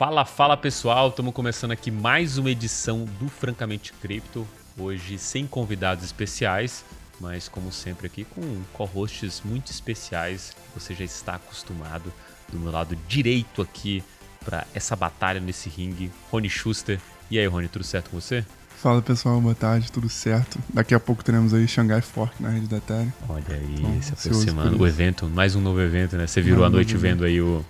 Fala, fala pessoal, estamos começando aqui mais uma edição do Francamente Cripto. Hoje sem convidados especiais, mas como sempre aqui com co-hosts muito especiais. Você já está acostumado do meu lado direito aqui para essa batalha nesse ringue, Rony Schuster. E aí, Rony, tudo certo com você? Fala pessoal, boa tarde, tudo certo? Daqui a pouco teremos aí Xangai Fork na rede da Ethereum. Olha aí, então, se aproximando o evento, mais um novo evento, né? Você virou a noite vendo aí o, o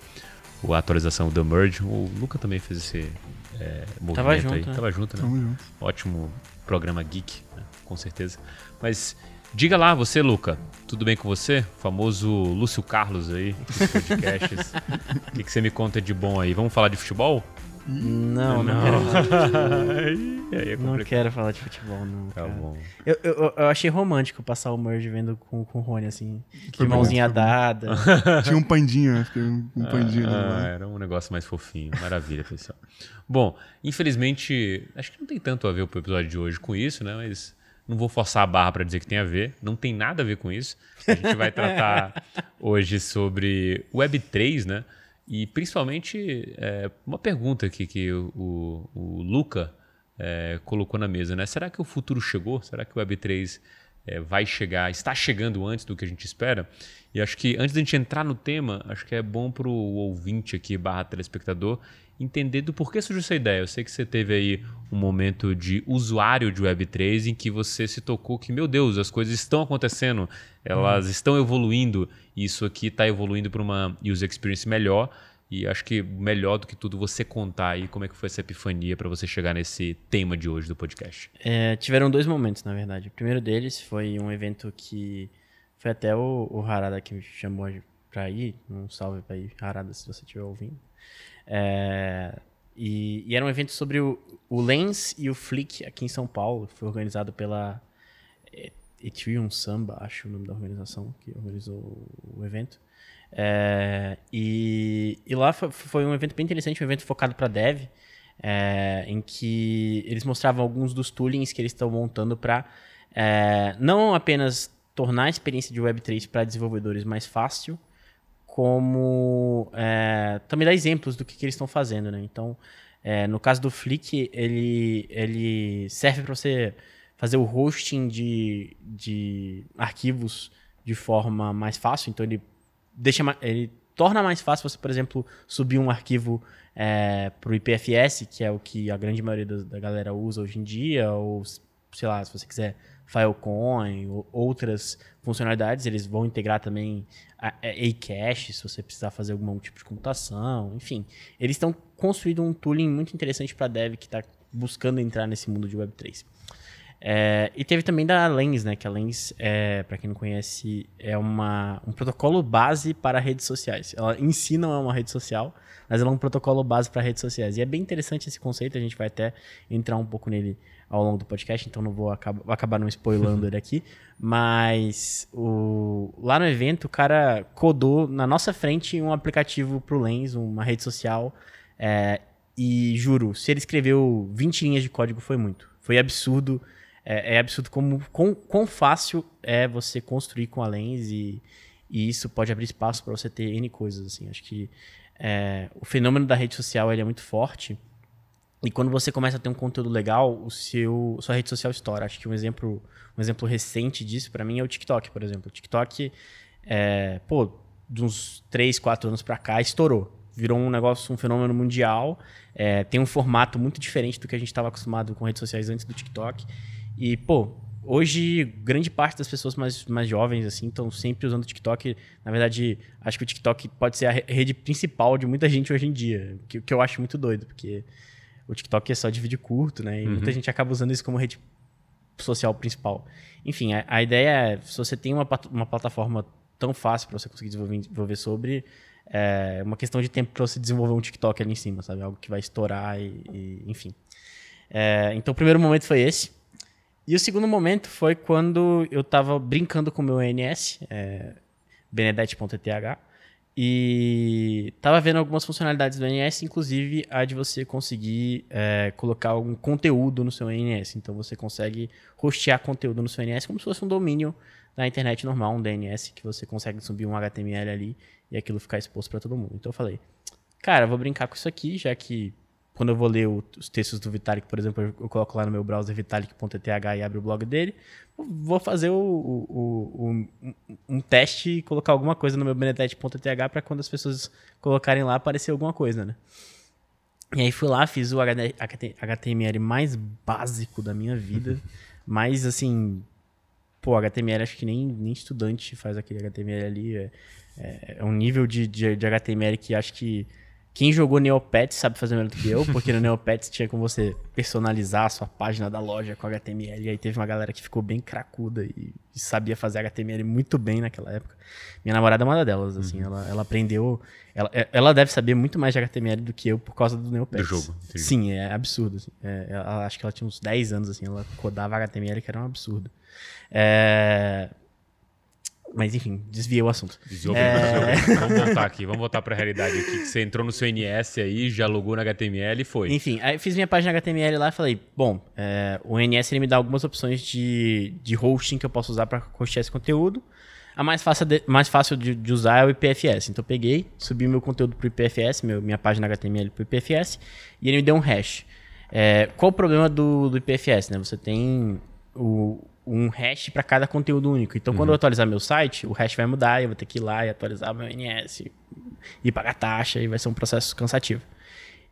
a atualização do Merge. O Luca também fez esse é, movimento Tava junto, aí. né? Tava junto, né? Tamo junto. Ótimo programa geek, né? com certeza. Mas diga lá, você, Luca, tudo bem com você? O famoso Lúcio Carlos aí, dos podcasts. O que, que você me conta de bom aí? Vamos falar de futebol? Não, não, quero, Aí é não quero falar de futebol, não. Tá cara. bom. Eu, eu, eu achei romântico passar o merge vendo com, com o Rony, assim. Bom, mãozinha bom. dada. Tinha um pandinho, né? Fiquei um um pandinho Ah, lá. era um negócio mais fofinho. Maravilha, pessoal. Bom, infelizmente, acho que não tem tanto a ver o episódio de hoje com isso, né? Mas não vou forçar a barra para dizer que tem a ver. Não tem nada a ver com isso. A gente vai tratar hoje sobre Web3, né? E principalmente é, uma pergunta aqui que o, o- Luca é, colocou na mesa, né? Será que o futuro chegou? Será que o Web3 é, vai chegar, está chegando antes do que a gente espera? E acho que antes da gente entrar no tema, acho que é bom para o ouvinte aqui, barra telespectador, entender do porquê surgiu essa ideia. Eu sei que você teve aí um momento de usuário de Web3 em que você se tocou que, meu Deus, as coisas estão acontecendo, elas estão evoluindo, e isso aqui está evoluindo para uma user experience melhor. E acho que melhor do que tudo você contar aí como é que foi essa epifania para você chegar nesse tema de hoje do podcast. É, tiveram dois momentos, na verdade. O primeiro deles foi um evento que foi até o, o Harada que me chamou pra ir. Um salve pra ir, Harada, se você estiver ouvindo. É, e, e era um evento sobre o, o Lens e o Flick aqui em São Paulo. Foi organizado pela é, Ethereum Samba, acho o nome da organização que organizou o evento. É, e, e lá foi, foi um evento bem interessante, um evento focado para dev, é, em que eles mostravam alguns dos toolings que eles estão montando para não apenas tornar a experiência de Web3 para desenvolvedores mais fácil, como é, também dar exemplos do que, que eles estão fazendo, né? Então, é, no caso do Flick, ele, ele serve para você fazer o hosting de, de arquivos de forma mais fácil. Então, ele deixa ele torna mais fácil você, por exemplo, subir um arquivo para o IPFS, que é o que a grande maioria da, da galera usa hoje em dia, ou sei lá, se você quiser Filecoin ou outras funcionalidades, eles vão integrar também a, Acache, se você precisar fazer algum tipo de computação, enfim. Eles estão construindo um tooling muito interessante para dev que está buscando entrar nesse mundo de Web3. É, e teve também da Lens, né? Que a Lens, é, para quem não conhece, é uma, um protocolo base para redes sociais. Ela em si não é uma rede social, mas ela é um protocolo base para redes sociais. E é bem interessante esse conceito, a gente vai até entrar um pouco nele ao longo do podcast, então não vou acabar, vou acabar não spoilando ele aqui. Mas o, lá no evento, o cara codou na nossa frente um aplicativo pro Lens, uma rede social. é, e juro, se ele escreveu 20 linhas de código, foi muito. Foi absurdo. É, é absurdo como quão, quão fácil é você construir com a Lens e, e isso pode abrir espaço para você ter N coisas. Assim. Acho que é, o fenômeno da rede social ele é muito forte. E quando você começa a ter um conteúdo legal, o seu sua rede social estoura. Acho que um exemplo, um exemplo recente disso para mim é o TikTok, por exemplo. O TikTok, é, pô, de uns 3, 4 anos para cá, estourou. Virou um negócio, um fenômeno mundial. É, tem um formato muito diferente do que a gente estava acostumado com redes sociais antes do TikTok. E, pô, hoje grande parte das pessoas mais, mais jovens, assim, estão sempre usando o TikTok. Na verdade, acho que o TikTok pode ser a re- rede principal de muita gente hoje em dia. Que, que eu acho muito doido, porque o TikTok é só de vídeo curto, né? E muita gente acaba usando isso como rede social principal. Enfim, a, a ideia é, se você tem uma, uma plataforma tão fácil para você conseguir desenvolver, desenvolver sobre, é uma questão de tempo para você desenvolver um TikTok ali em cima, sabe? Algo que vai estourar e, e- enfim. É, então, o primeiro momento foi esse. E o segundo momento foi quando eu tava brincando com o meu ENS, é, benedete.eth, e tava vendo algumas funcionalidades do ENS, inclusive a de você conseguir é, colocar algum conteúdo no seu ENS. Então você consegue hostear conteúdo no seu ENS como se fosse um domínio da internet normal, um DNS, que você consegue subir um HTML ali e aquilo ficar exposto para todo mundo. Então eu falei, cara, eu vou brincar com isso aqui, já que quando eu vou ler o- os textos do Vitalik, por exemplo, eu, eu coloco lá no meu browser vitalik.eth e abre o blog dele. Vou fazer o, o- um, um- teste e colocar alguma coisa no meu benedete.eth para quando as pessoas colocarem lá aparecer alguma coisa, né? E aí fui lá, fiz o HTML mais básico da minha vida. mais assim. Pô, HTML acho que nem, nem estudante faz aquele HTML ali. É, é- é um nível de, de, de HTML que acho que quem jogou Neopets sabe fazer melhor do que eu, porque no Neopets tinha como você personalizar a sua página da loja com HTML. E aí teve uma galera que ficou bem cracuda e, e sabia fazer HTML muito bem naquela época. Minha namorada é uma delas, assim, ela, ela aprendeu. Ela, é- ela deve saber muito mais de HTML do que eu por causa do Neopets. Do jogo, entendi. Sim, é absurdo. assim. É, ela- acho que ela tinha uns 10 anos, assim, ela codava HTML que era um absurdo. É, Mas enfim, desviei o assunto. Desviou bem, desviou bem. Vamos voltar aqui, vamos voltar pra realidade aqui. Que você entrou no seu NS aí, já logou no HTML e foi. Enfim, aí fiz minha página HTML lá e falei, bom, é, o NS ele me dá algumas opções de, de hosting que eu posso usar para hostear esse conteúdo. A mais fácil, de, mais fácil de, de usar é o IPFS. Então eu peguei, subi meu conteúdo pro IPFS, meu, minha página HTML pro IPFS, e ele me deu um hash. É, qual o problema do, do IPFS? Né? Você tem o- um hash para cada conteúdo único. Então, quando eu atualizar meu site, o hash vai mudar, eu vou ter que ir lá e atualizar meu NS, e pagar taxa, e vai ser um processo cansativo.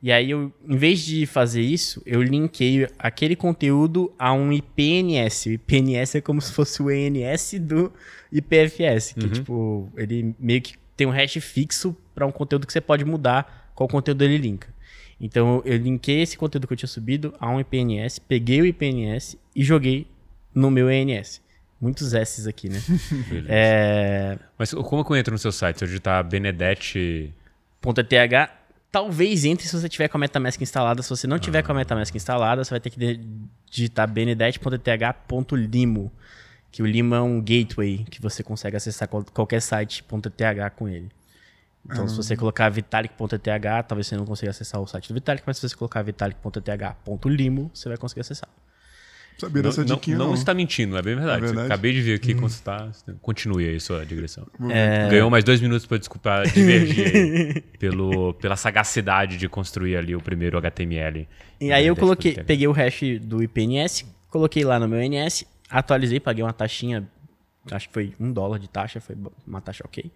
E aí, eu, em vez de fazer isso, eu linkei aquele conteúdo a um IPNS. O IPNS é como se fosse o ENS do IPFS, que tipo, ele meio que tem um hash fixo para um conteúdo que você pode mudar qual conteúdo ele linka. Então, eu linkei esse conteúdo que eu tinha subido a um IPNS, peguei o IPNS e joguei no meu ENS. Muitos S's aqui, né? Beleza. é... Mas como que eu entro no seu site? Se eu digitar Benedete. .th talvez entre se você tiver com a MetaMask instalada. Se você não tiver com a MetaMask instalada, você vai ter que digitar benedete.th.limo, que o limo é um gateway que você consegue acessar qual- qualquer site .th com ele. Então, se você colocar vitalik.th, talvez você não consiga acessar o site do Vitalik, mas se você colocar vitalik.th.limo, você vai conseguir acessar. Sabia Não, dessa não, diquinha, não não. está mentindo, é bem verdade. É verdade? Acabei de ver aqui está. Continue aí sua digressão. É. Ganhou mais dois minutos para desculpar, divergir pelo, pela sagacidade de construir ali o primeiro HTML. E aí eu coloquei, peguei o hash do IPNS, coloquei lá no meu NS, atualizei, paguei uma taxinha, acho que foi um dólar de taxa, foi uma taxa ok.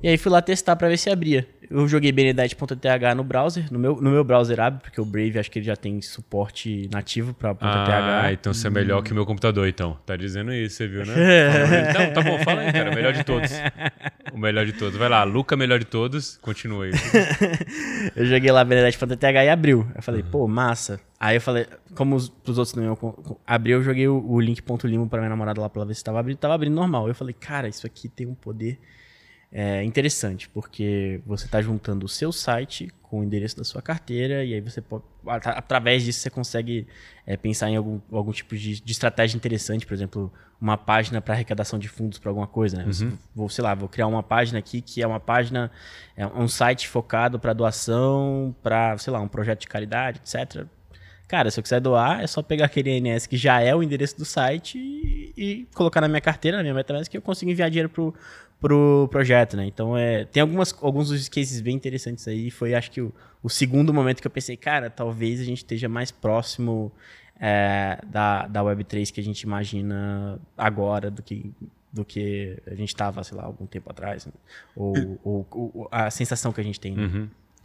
E aí fui lá testar pra ver se abria. Eu joguei benedete.th no browser, no meu, no meu browser abre, porque o Brave acho que ele já tem suporte nativo Ah, .th. então você é melhor que o meu computador, então. Tá dizendo isso, você viu, né? Não, tá bom, fala aí, cara. O melhor de todos. O melhor de todos. Vai lá, Luca, melhor de todos. Continua aí. Eu joguei lá benedete.th e abriu. Eu falei, pô, massa. Aí eu falei, como os, pros outros não iam abrir, eu joguei o, o link.limo pra minha namorada lá pra ela ver se tava abrindo. Tava abrindo normal. Eu falei, cara, isso aqui tem um poder é, interessante, porque você tá juntando o seu site com o endereço da sua carteira, e aí você pode, atra- através disso, você consegue é, pensar em algum, algum tipo de, de estratégia interessante, por exemplo, uma página para arrecadação de fundos para alguma coisa, né? Você- Vou, sei lá, vou criar uma página aqui que é uma página, é um site focado para doação, para, sei lá, um projeto de caridade, etc. Cara, se eu quiser doar, é só pegar aquele INS que já é o endereço do site e, e colocar na minha carteira, na minha MetaMask, que eu consigo enviar dinheiro pro, pro projeto, né? Então, é, tem algumas, alguns use cases bem interessantes aí. Foi, acho que, o, o segundo momento que eu pensei, cara, talvez a gente esteja mais próximo é, da, da Web3 que a gente imagina agora do que do que a gente estava, sei lá, algum tempo atrás. né? Ou, ou- ou a sensação que a gente tem. né?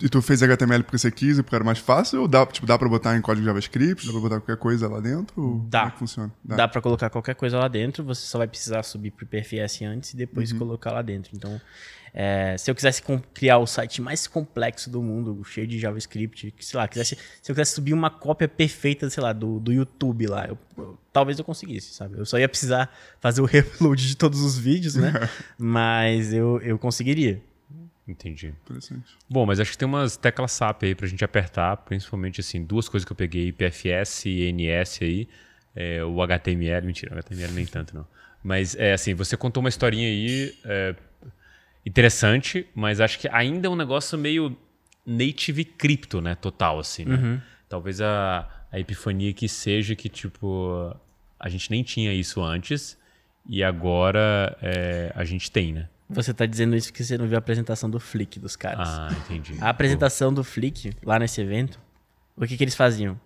E tu fez HTML porque você quis e porque era mais fácil? Ou dá, tipo, dá pra botar em código JavaScript? Dá pra botar qualquer coisa lá dentro? Dá. Como é que funciona? Dá pra colocar qualquer coisa lá dentro, você só vai precisar subir pro PFS antes e depois colocar lá dentro. Então, é, se eu quisesse criar o site mais complexo do mundo, cheio de JavaScript, que, sei lá, quisesse, se eu quisesse subir uma cópia perfeita, sei lá, do, do YouTube lá, eu- eu- talvez eu conseguisse, sabe? Eu só ia precisar fazer o reupload de todos os vídeos, né? Mas eu, eu conseguiria. Entendi. Interessante. Bom, mas acho que tem umas teclas SAP aí pra gente apertar, principalmente assim, duas coisas que eu peguei, PFS e NS aí, é, o HTML, mentira, o HTML nem tanto não. Mas é assim, você contou uma historinha aí é, interessante, mas acho que ainda é um negócio meio native cripto, né, total assim, né? Talvez a, a epifania que seja que tipo a gente nem tinha isso antes e agora é, a gente tem, né? Você tá dizendo isso porque você não viu a apresentação do Flick dos caras. Ah, entendi. A apresentação do Flick, lá nesse evento, o que, que eles faziam?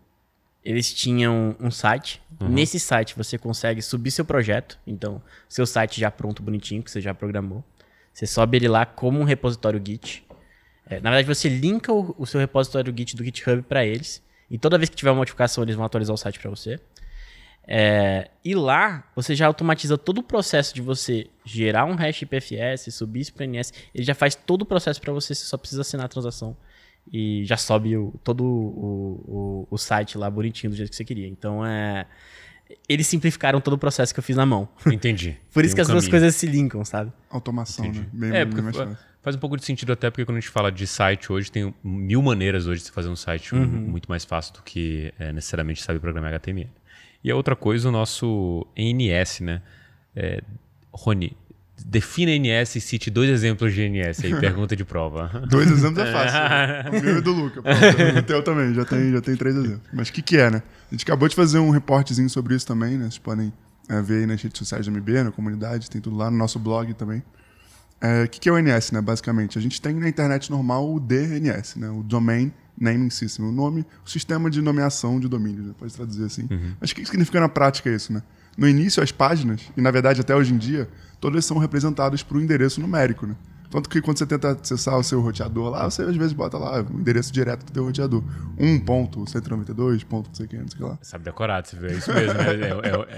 Eles tinham um site. Nesse site você consegue subir seu projeto. Então, seu site já pronto, bonitinho, que você já programou. Você sobe ele lá como um repositório Git. É, na verdade, você linka o, o seu repositório Git do GitHub para eles. E toda vez que tiver uma modificação, eles vão atualizar o site para você. É, e lá, você já automatiza todo o processo de você gerar um hash IPFS, subir isso para NS. Ele já faz todo o processo para você, você só precisa assinar a transação. E já sobe o- todo o, o, o site lá bonitinho do jeito que você queria. Então, é, eles simplificaram todo o processo que eu fiz na mão. Entendi. Por isso Tem que um as duas caminho. coisas se linkam, sabe? Automação, né? Bem, É, bem porque faz um pouco de sentido até porque quando a gente fala de site hoje, tem mil maneiras hoje de se fazer um site Uhum. muito mais fácil do que é, necessariamente saber programar HTML. E a outra coisa, o nosso NS, né? É, Rony, defina NS e cite dois exemplos de NS aí, pergunta de prova. Dois exemplos é fácil. né? O meu e do Luca. Pronto. O teu também, já tem, já tem três exemplos. Mas o que, que é, né? A gente acabou de fazer um reportezinho sobre isso também, né? Vocês podem é, ver aí nas redes sociais da MB, na comunidade, tem tudo lá no nosso blog também. É, O que, que é o NS, né? Basicamente, a gente tem na internet normal o DNS, né? O Domain Naming System, o nome, o sistema de nomeação de domínios, né? pode traduzir assim. Mas o que significa na prática isso, né? No início, as páginas, e na verdade até hoje em dia, todas são representadas por um endereço numérico, né? Tanto que quando você tenta acessar o seu roteador lá, você às vezes bota lá o endereço direto do teu roteador. 1.192, ponto não sei o que, não sei o que lá. Sabe decorado, você vê. É isso mesmo. né?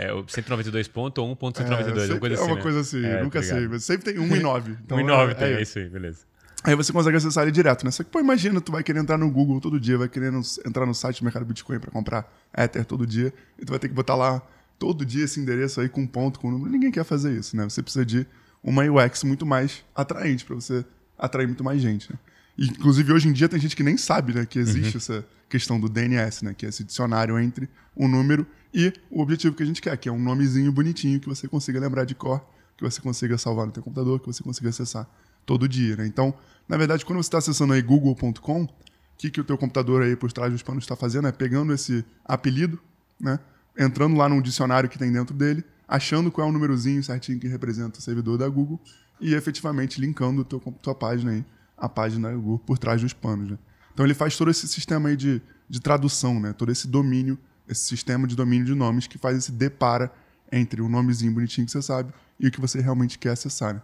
É, é, é o 192 ponto ou 1.192, É, uma coisa é assim. uma né? coisa assim, É, eu nunca tá sei. ligado. Mas sempre tem 1 e 9. Então, 1 e 9 é, tem, é é isso aí, beleza. Aí você consegue acessar ele direto, né? Só que, pô, imagina, tu vai querer entrar no Google todo dia, vai querer entrar no site do mercado Bitcoin para comprar Ether todo dia, e tu vai ter que botar lá todo dia esse endereço aí com ponto, com número. Ninguém quer fazer isso, né? Você precisa de uma UX muito mais atraente para você atrair muito mais gente, né? E, inclusive, hoje em dia tem gente que nem sabe, né, que existe essa questão do DNS, né? Que é esse dicionário entre um número e o objetivo que a gente quer, que é um nomezinho bonitinho que você consiga lembrar de cor, que você consiga salvar no teu computador, que você consiga acessar todo dia, né? Então, na verdade, quando você está acessando aí google.com, o que, que o teu computador aí por trás dos panos está fazendo é pegando esse apelido, né? Entrando lá num dicionário que tem dentro dele, achando qual é o númerozinho certinho que representa o servidor da Google e efetivamente linkando tua, tua página aí, a página da Google por trás dos panos, né? Então ele faz todo esse sistema aí de, de tradução, né? Todo esse domínio, esse sistema de domínio de nomes que faz esse depara entre o nomezinho bonitinho que você sabe e o que você realmente quer acessar, né?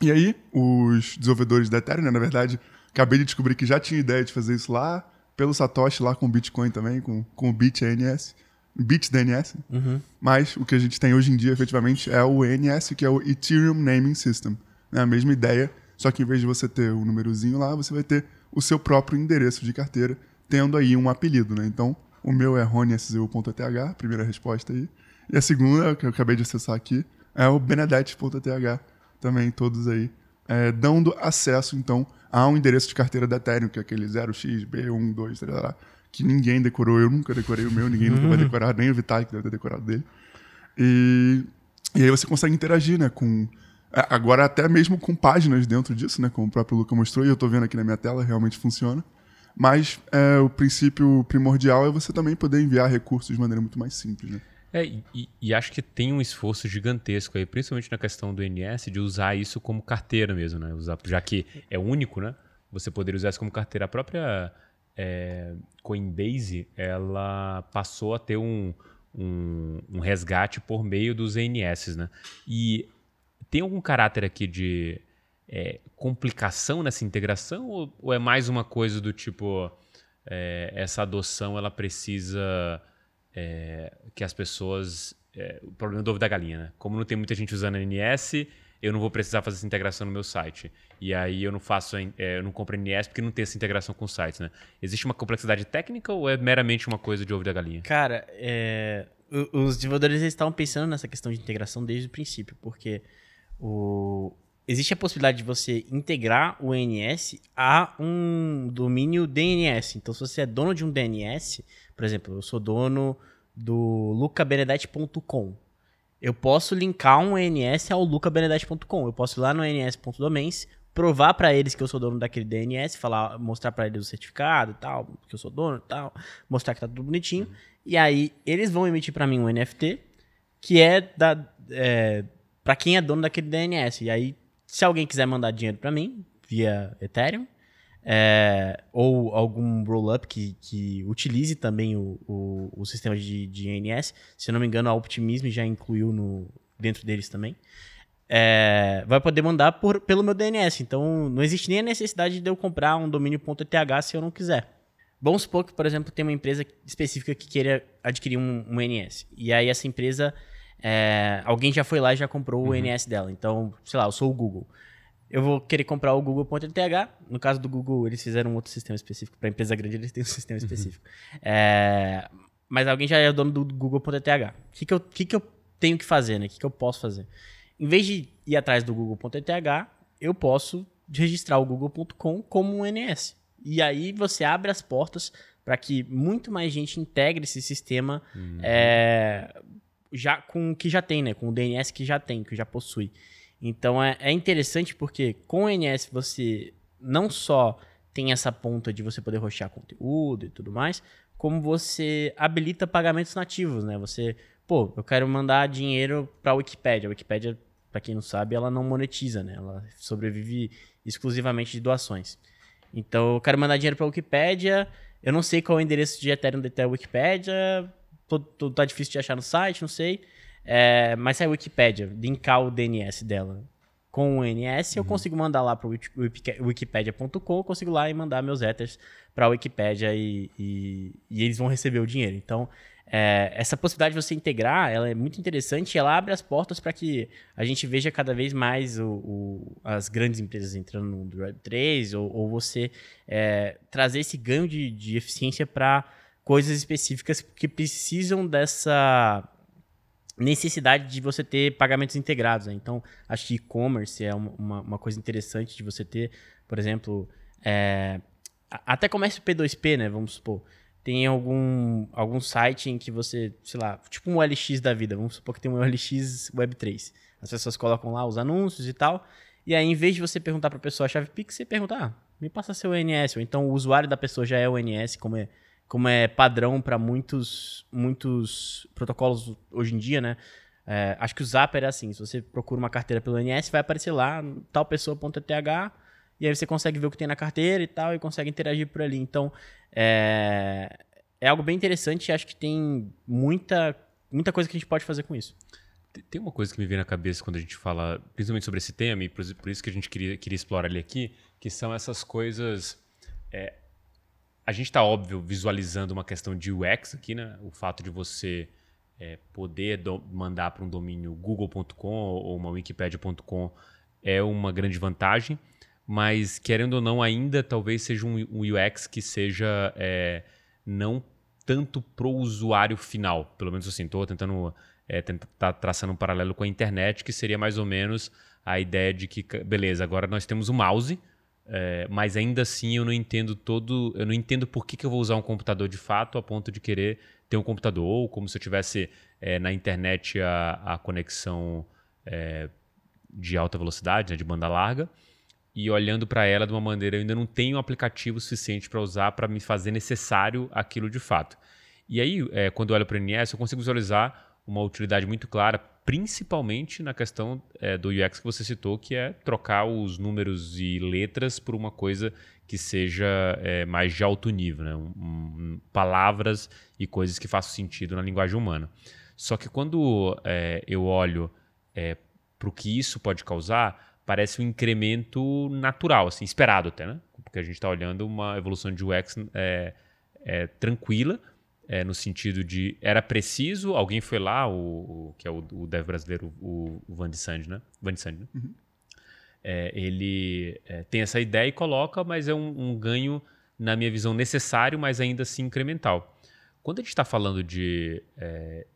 E aí, os desenvolvedores da Ethereum, né, na verdade, acabei de descobrir que já tinha ideia de fazer isso lá, pelo Satoshi, lá com o Bitcoin também, com, com o BitNS, BitDNS. Mas o que a gente tem hoje em dia, efetivamente, é o ENS, que é o Ethereum Naming System. É a mesma ideia, só que em vez de você ter o númerozinho lá, você vai ter o seu próprio endereço de carteira, tendo aí um apelido, né? Então, o meu é roniSZU.th, primeira resposta aí. E a segunda, que eu acabei de acessar aqui, é o Benedete.th, também todos aí, é, dando acesso, então, a um endereço de carteira da Ethereum, que é aquele 0xB1, 2, sei lá, que ninguém decorou, eu nunca decorei o meu, ninguém nunca vai decorar, nem o Vitalik deve ter decorado dele. E, e aí você consegue interagir, né, com... é, Agora até mesmo com páginas dentro disso, né, como o próprio Luca mostrou, e eu estou vendo aqui na minha tela, realmente funciona. Mas é, o princípio primordial é você também poder enviar recursos de maneira muito mais simples, né? É, e- e, acho que tem um esforço gigantesco aí, principalmente na questão do NS, de usar isso como carteira mesmo, né? Usar, já que é único, né? Você poderia usar isso como carteira. A própria é, Coinbase, ela passou a ter um, um, um resgate por meio dos NS, né? E tem algum caráter aqui de é, complicação nessa integração ou, ou é mais uma coisa do tipo é, essa adoção ela precisa é, que as pessoas é, o problema do ovo da galinha, né? Como não tem muita gente usando NS, eu não vou precisar fazer essa integração no meu site. E aí eu não faço, é, eu não compro NS porque não tem essa integração com sites, né? Existe uma complexidade técnica ou é meramente uma coisa de ovo da galinha? Cara, é, o- os desenvolvedores estavam pensando nessa questão de integração desde o princípio, porque o, existe a possibilidade de você integrar o NS a um domínio DNS. Então, se você é dono de um DNS, por exemplo, eu sou dono do lucabenedete.com. Eu posso linkar um NS ao lucabenedete.com. Eu posso ir lá no ns.domains, provar para eles que eu sou dono daquele DNS, falar, mostrar para eles o certificado e tal, que eu sou dono e tal, mostrar que tá tudo bonitinho. E aí eles vão emitir para mim um NFT que é da é, para quem é dono daquele DNS. E aí se alguém quiser mandar dinheiro para mim via Ethereum, é, ou algum rollup que, que utilize também o, o, o sistema de, de INS. Se eu não me engano, a Optimism já incluiu no, dentro deles também. É, vai poder mandar por, pelo meu DNS. Então, não existe nem a necessidade de eu comprar um domínio.eth se eu não quiser. Vamos supor que, por exemplo, tem uma empresa específica que queira adquirir um, um NS. E aí essa empresa, é, alguém já foi lá e já comprou uhum. o NS dela. Então, sei lá, eu sou o Google eu vou querer comprar o Google.th. No caso do Google, eles fizeram um outro sistema específico. Para empresa grande, eles têm um sistema uhum. específico. É, mas alguém já é o dono do Google.th. O que, que, eu, que, que eu tenho que fazer, né? O que, que eu posso fazer? Em vez de ir atrás do Google.eth, eu posso registrar o Google.com como um NS. E aí você abre as portas para que muito mais gente integre esse sistema uhum. é, já com o que já tem, né? Com o DNS que já tem, que já possui. Então é, é interessante porque com o NS você não só tem essa ponta de você poder roxar conteúdo e tudo mais, como você habilita pagamentos nativos, né? Você, pô, eu quero mandar dinheiro para a Wikipedia. A Wikipedia, para quem não sabe, ela não monetiza, né? Ela sobrevive exclusivamente de doações. Então, eu quero mandar dinheiro para a Wikipedia, eu não sei qual é o endereço de Ethereum da Wikipedia, tô, tô, tá difícil de achar no site, não sei. É, mas se a Wikipedia linkar o DNS dela com o NS, uhum. eu consigo mandar lá para o wikipedia.com, eu consigo lá e mandar meus ethers para a Wikipedia e, e, e, eles vão receber o dinheiro. Então, é, essa possibilidade de você integrar, ela é muito interessante e ela abre as portas para que a gente veja cada vez mais o, o, as grandes empresas entrando no Web3 ou, ou você é, trazer esse ganho de, de eficiência para coisas específicas que precisam dessa necessidade de você ter pagamentos integrados. Né? Então, acho que e-commerce é uma, uma, coisa interessante de você ter, por exemplo, é, até comércio P2P, né? Vamos supor. Tem algum, algum site em que você, sei lá, tipo um LX da vida, vamos supor que tem um LX Web3. As pessoas colocam lá os anúncios e tal. E aí, em vez de você perguntar para a pessoa a chave Pix, você pergunta, ah, me passa seu NS. Ou então o usuário da pessoa já é o NS, como é como é padrão para muitos, muitos protocolos hoje em dia, né? É, acho que o Zapper é assim, se você procura uma carteira pelo NS, vai aparecer lá, tal pessoa.eth, e aí você consegue ver o que tem na carteira e tal, e consegue interagir por ali. Então, é, é algo bem interessante e acho que tem muita, muita coisa que a gente pode fazer com isso. Tem uma coisa que me vem na cabeça quando a gente fala, principalmente sobre esse tema, e por isso que a gente queria, queria explorar ele aqui, que são essas coisas é, a gente está, óbvio, visualizando uma questão de UX aqui, né? O fato de você é, poder mandar para um domínio google.com ou uma wikipedia.com é uma grande vantagem, mas querendo ou não, ainda talvez seja um, um UX que seja é, não tanto para o usuário final. Pelo menos assim, estou tentando é, tá traçando um paralelo com a internet, que seria mais ou menos a ideia de que, beleza, agora nós temos o mouse, é, mas ainda assim eu não entendo todo. Eu não entendo por que, que eu vou usar um computador de fato a ponto de querer ter um computador, ou como se eu tivesse é, na internet a, a conexão é, de alta velocidade, né, de banda larga, e olhando para ela de uma maneira, eu ainda não tenho um aplicativo suficiente para usar para me fazer necessário aquilo de fato. E aí, é, quando eu olho para o NS, eu consigo visualizar uma utilidade muito clara, principalmente na questão é, do UX que você citou, que é trocar os números e letras por uma coisa que seja é, mais de alto nível, né? Um, um, palavras e coisas que façam sentido na linguagem humana. Só que quando é, eu olho é, para o que isso pode causar, parece um incremento natural, assim, esperado até, né? Porque a gente está olhando uma evolução de UX é, é, tranquila, é, no sentido de era preciso, alguém foi lá, o, o que é o, o dev brasileiro, o, o Van de Sand, né? Van de Sand, né? Uhum. É, ele é, tem essa ideia e coloca, mas é um, um, ganho, na minha visão, necessário, mas ainda assim incremental. Quando a gente está falando de é,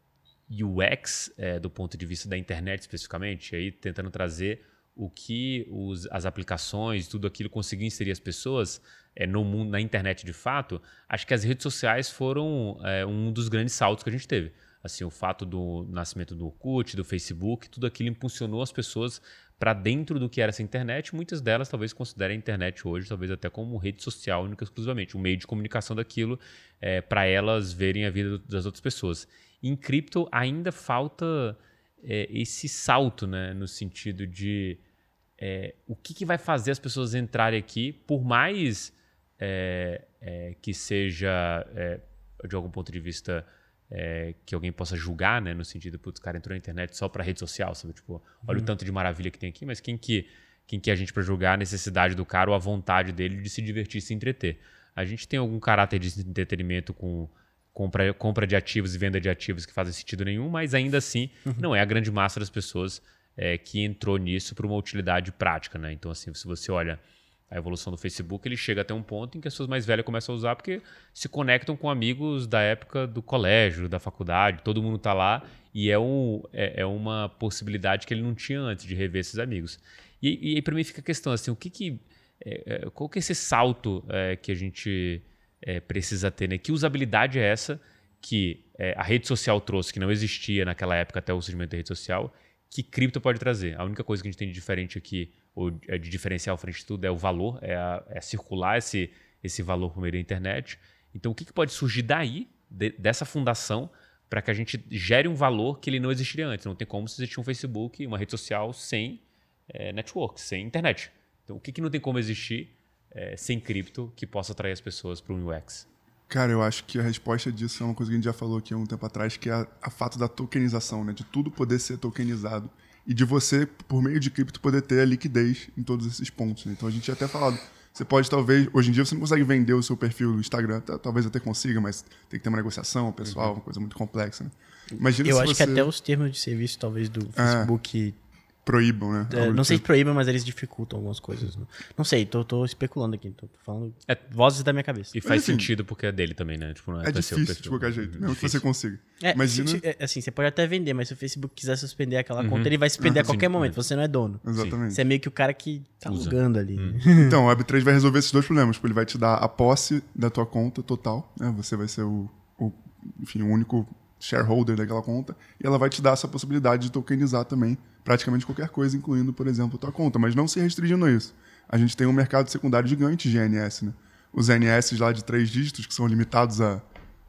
UX, é, do ponto de vista da internet especificamente, aí tentando trazer o que os, as aplicações, tudo aquilo conseguiu inserir as pessoas, é, no mundo, na internet de fato, acho que as redes sociais foram é, um dos grandes saltos que a gente teve. Assim, o fato do nascimento do Orkut, do Facebook, tudo aquilo impulsionou as pessoas para dentro do que era essa internet. Muitas delas talvez considerem a internet hoje, talvez até como rede social única exclusivamente, um meio de comunicação daquilo é, para elas verem a vida das outras pessoas. Em cripto ainda falta é, esse salto, né, no sentido de é, o que, que vai fazer as pessoas entrarem aqui, por mais é, é, que seja, é, de algum ponto de vista, é, que alguém possa julgar, né? No sentido, putz, o cara entrou na internet só para rede social, sabe? Tipo, olha Uhum. o tanto de maravilha que tem aqui, mas quem que, quem que é a gente para julgar a necessidade do cara ou a vontade dele de se divertir e se entreter? A gente tem algum caráter de entretenimento com compra, compra de ativos e venda de ativos que fazem sentido nenhum, mas ainda assim não é a grande massa das pessoas é, que entrou nisso para uma utilidade prática, né? Então, assim, se você olha a evolução do Facebook, ele chega até um ponto em que as pessoas mais velhas começam a usar porque se conectam com amigos da época do colégio, da faculdade, todo mundo tá lá e é, um, é, é uma possibilidade que ele não tinha antes de rever esses amigos. E, e aí para mim fica a questão assim, o que que é, é, qual que é esse salto é, que a gente é, precisa ter, né? Que usabilidade é essa que a rede social trouxe, que não existia naquela época até o surgimento da rede social, que cripto pode trazer? A única coisa que a gente tem de diferente aqui, ou é de diferencial frente a tudo, é o valor, é, a- é circular esse, esse valor por meio da internet. Então, o que, que pode surgir daí, de- dessa fundação, para que a gente gere um valor que ele não existiria antes? Não tem como se existir um Facebook, uma rede social sem é, network, sem internet. Então, o que, que não tem como existir é, sem cripto que possa atrair as pessoas para um UX? Cara, eu acho que a resposta disso é uma coisa que a gente já falou aqui há um tempo atrás, que é a, a fato da tokenização, né? De tudo poder ser tokenizado. E de você, por meio de cripto, poder ter a liquidez em todos esses pontos. né? Então a gente tinha até falado. Você pode, talvez, hoje em dia você não consegue vender o seu perfil no Instagram, tá- talvez até consiga, mas tem que ter uma negociação pessoal, uma coisa muito complexa, né? Imagina Eu acho você que até os termos de serviço, talvez, do Facebook. Proíbam, né? é, não sei se tipo. proíbem, mas eles dificultam algumas coisas. Não, não sei, tô, tô especulando aqui. Tô falando É. vozes da minha cabeça. E faz enfim, sentido porque é dele também, né? Tipo, não É pra ser o difícil perfil. de qualquer jeito, mesmo que Difícil. você consiga. É, Imagina. se- se- é, assim, você pode até vender, mas se o Facebook quiser suspender aquela conta, ele vai suspender a Sim, qualquer sim. momento. Você não é dono. Exatamente. Você é meio que o cara que tá Usa. alugando ali. Então, o Web3 vai resolver esses dois problemas. Tipo, ele vai te dar a posse da tua conta total, né? Você vai ser o, o, enfim, o único shareholder daquela conta. E ela vai te dar essa possibilidade de tokenizar também praticamente qualquer coisa, incluindo, por exemplo, a tua conta. Mas não se restringindo a isso. A gente tem um mercado secundário gigante de NS, né? Os NS lá de três dígitos, que são limitados a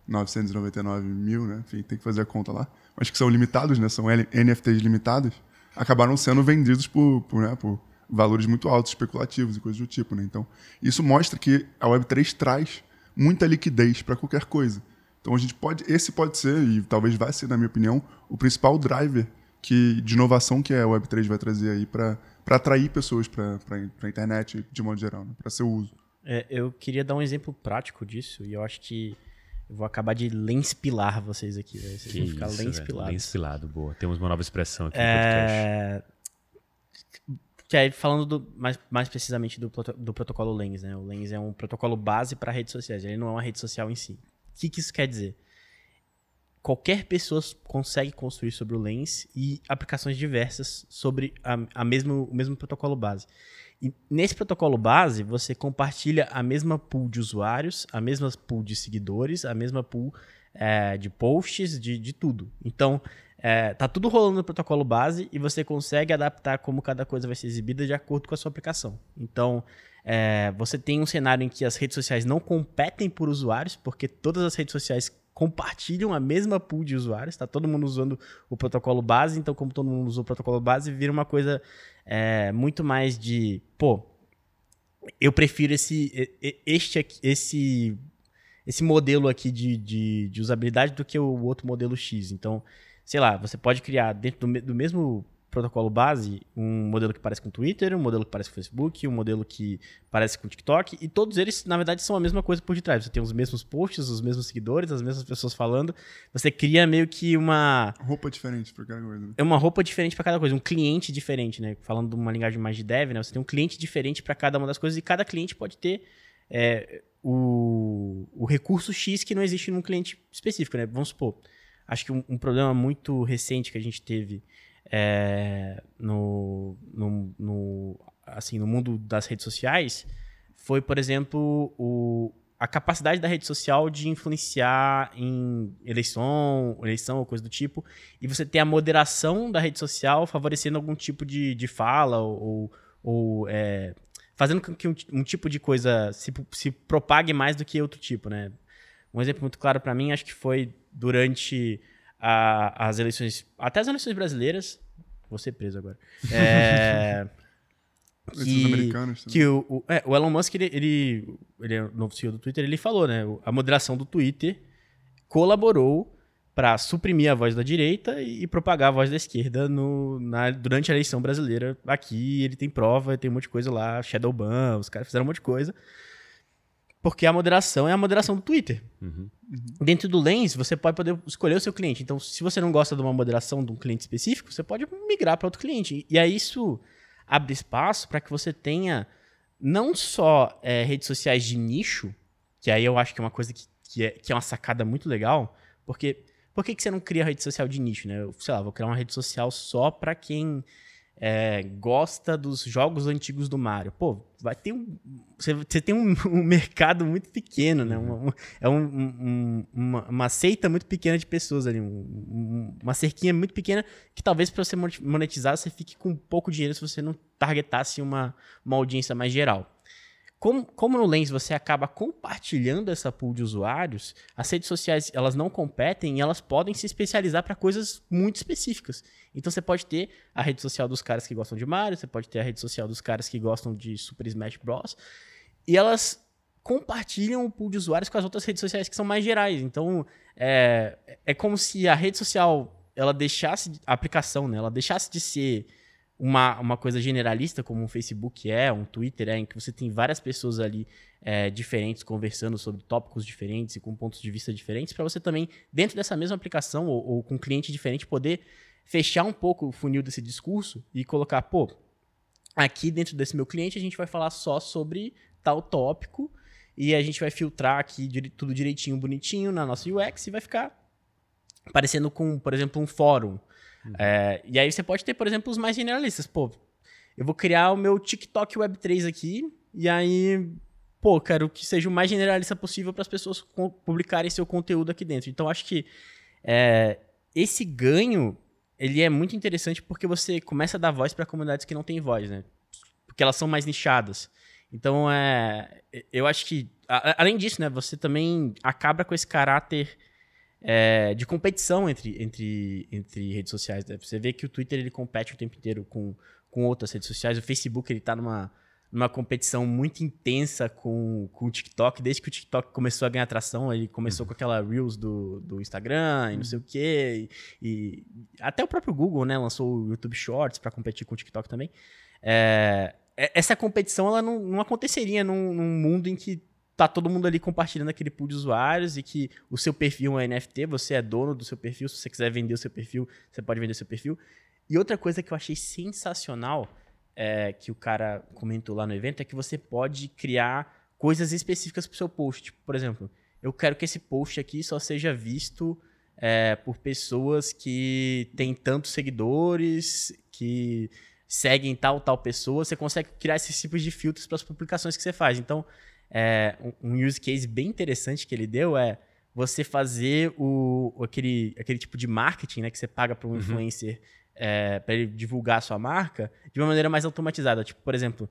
999 mil, né? Enfim, tem que fazer a conta lá. Mas que são limitados, né? São NFTs limitados. Acabaram sendo vendidos por, por, né? por valores muito altos, especulativos e coisas do tipo, né? Então, isso mostra que a Web3 traz muita liquidez para qualquer coisa. Então, a gente pode, esse pode ser, e talvez vai ser, na minha opinião, o principal driver que, de inovação que a Web3 vai trazer aí para atrair pessoas para a internet de modo geral, né? para seu uso. É, eu queria dar um exemplo prático disso, e eu acho que eu vou acabar de lenspilar vocês aqui. velho. Vocês Que vão ficar isso, lenspilados. Lenspilado, boa. Temos uma nova expressão aqui no podcast. É... Que aí, falando do- mais, mais precisamente do, do protocolo Lens, né? O Lens é um protocolo base para redes sociais, ele não é uma rede social em si. O que, que isso quer dizer? Qualquer pessoa consegue construir sobre o Lens e aplicações diversas sobre a, a mesmo, o mesmo protocolo base. E nesse protocolo base, você compartilha a mesma pool de usuários, a mesma pool de seguidores, a mesma pool é, de posts, de, de tudo. Então, é, tá tudo rolando no protocolo base e você consegue adaptar como cada coisa vai ser exibida de acordo com a sua aplicação. Então, é, você tem um cenário em que as redes sociais não competem por usuários, porque todas as redes sociais compartilham a mesma pool de usuários, tá todo mundo usando o protocolo base, então como todo mundo usa o protocolo base, vira uma coisa é, muito mais de, pô, eu prefiro esse, este, aqui- esse, esse modelo aqui de, de, de usabilidade do que o outro modelo X. Então, sei lá, você pode criar dentro do, do mesmo protocolo base um modelo que parece com o Twitter, um modelo que parece com o Facebook, um modelo que parece com o TikTok, e todos eles, na verdade, são a mesma coisa por detrás. Você tem os mesmos posts, os mesmos seguidores, as mesmas pessoas falando. Você cria meio que uma Roupa diferente para cada coisa. Né? é uma roupa diferente para cada coisa, um cliente diferente, né? Falando de uma linguagem mais de dev, né? Você tem um cliente diferente para cada uma das coisas e cada cliente pode ter é, o, o recurso X que não existe num cliente específico, né? Vamos supor, acho que um, um problema muito recente que a gente teve é, no, no, no, assim, no mundo das redes sociais foi, por exemplo, o, a capacidade da rede social de influenciar em eleição, eleição ou coisa do tipo, e você ter a moderação da rede social favorecendo algum tipo de, de fala ou, ou é, fazendo com que um, um tipo de coisa se, se propague mais do que outro tipo, né? Um exemplo muito claro para mim, acho que foi durante a- as eleições, até as eleições brasileiras, vou ser preso agora, é, que, que o, o, é, o Elon Musk, ele, ele, ele é o novo CEO do Twitter, ele falou, né? A moderação do Twitter colaborou para suprimir a voz da direita e, e propagar a voz da esquerda no, na, durante a eleição brasileira. Aqui ele tem prova, tem um monte de coisa lá, Shadowban, os caras fizeram um monte de coisa. Porque a moderação é a moderação do Twitter. Dentro do Lens, você pode poder escolher o seu cliente. Então, se você não gosta de uma moderação de um cliente específico, você pode migrar para outro cliente. E aí isso abre espaço para que você tenha não só é, redes sociais de nicho, que aí eu acho que é uma coisa que, que, é, que é uma sacada muito legal, porque por que, que você não cria rede social de nicho, né? Eu, sei lá, vou criar uma rede social só para quem é, gosta dos jogos antigos do Mario. Pô, vai ter um. Você, tem um, um mercado muito pequeno, né? Uma, um- é um- um- uma, uma seita muito pequena de pessoas ali. um- um- uma cerquinha muito pequena que talvez para você moneti- monetizar você fique com pouco dinheiro se você não targetasse uma, uma audiência mais geral. Como, como no Lens você acaba compartilhando essa pool de usuários, as redes sociais elas não competem e elas podem se especializar para coisas muito específicas. Então você pode ter a rede social dos caras que gostam de Mario, você pode ter a rede social dos caras que gostam de Super Smash Bros. E elas compartilham o pool de usuários com as outras redes sociais que são mais gerais. Então é, é como se a rede social ela deixasse a aplicação, né? Ela deixasse de ser uma, uma coisa generalista, como um Facebook é, um Twitter é, em que você tem várias pessoas ali é, diferentes conversando sobre tópicos diferentes e com pontos de vista diferentes, para você também, dentro dessa mesma aplicação ou, ou com um cliente diferente, poder fechar um pouco o funil desse discurso e colocar, pô, aqui dentro desse meu cliente a gente vai falar só sobre tal tópico e a gente vai filtrar aqui tudo direitinho, bonitinho na nossa UX e vai ficar parecendo com, por exemplo, um fórum. É, e aí você pode ter, por exemplo, os mais generalistas. Pô, eu vou criar o meu TikTok Web3 aqui, e aí, pô, quero que seja o mais generalista possível para as pessoas publicarem seu conteúdo aqui dentro. Então, acho que é, esse ganho, ele é muito interessante porque você começa a dar voz para comunidades que não têm voz, né? Porque elas são mais nichadas. Então, é, eu acho que, a- além disso, né, você também acaba com esse caráter é, de competição entre, entre, entre redes sociais. né? Você vê que o Twitter ele compete o tempo inteiro com, com outras redes sociais. O Facebook ele tá numa, numa competição muito intensa com, com o TikTok. Desde que o TikTok começou a ganhar atração, ele começou com aquela Reels do, do Instagram e não sei o quê. E, e até o próprio Google né, lançou o YouTube Shorts para competir com o TikTok também. É, é- essa competição ela não, não aconteceria num, num mundo em que tá todo mundo ali compartilhando aquele pool de usuários e que o seu perfil é um NFT, você é dono do seu perfil, se você quiser vender o seu perfil, você pode vender seu perfil. E outra coisa que eu achei sensacional, é, que o cara comentou lá no evento, é que você pode criar coisas específicas pro seu post. Tipo, por exemplo, eu quero que esse post aqui só seja visto é, por pessoas que têm tantos seguidores, que seguem tal, tal pessoa. Você consegue criar esses tipos de filtros para as publicações que você faz. Então, é, um use case bem interessante que ele deu é você fazer o, aquele, aquele tipo de marketing né, que você paga para um influencer para ele divulgar a sua marca de uma maneira mais automatizada. Tipo, por exemplo,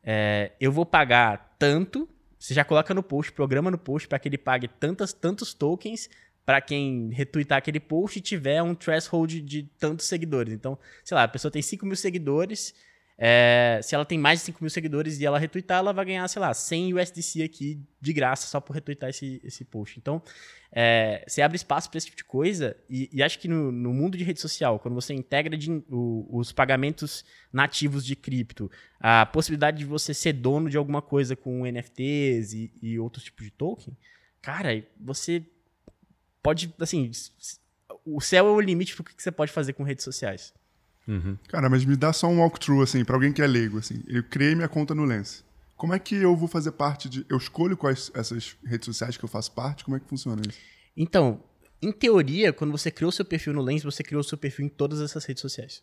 é, eu vou pagar tanto, você já coloca no post, programa no post para que ele pague tantas, tantos tokens para quem retweetar aquele post e tiver um threshold de tantos seguidores. Então, sei lá, a pessoa tem 5 mil seguidores, é, se ela tem mais de 5 mil seguidores e ela retweetar, ela vai ganhar, sei lá, 100 USDC aqui de graça só por retweetar esse, esse post. Então, é, você abre espaço para esse tipo de coisa e, e acho que no, no mundo de rede social, quando você integra de- o- os pagamentos nativos de cripto, a possibilidade de você ser dono de alguma coisa com NFTs e, e outros tipos de token, cara, você pode, assim, o céu é o limite que que você pode fazer com redes sociais. Cara, mas me dá só um walkthrough, assim, pra alguém que é leigo, assim. Eu criei minha conta no Lens. Como é que eu vou fazer parte de... Eu escolho quais essas redes sociais que eu faço parte? Como é que funciona isso? Então, em teoria, quando você criou seu perfil no Lens, você criou seu perfil em todas essas redes sociais.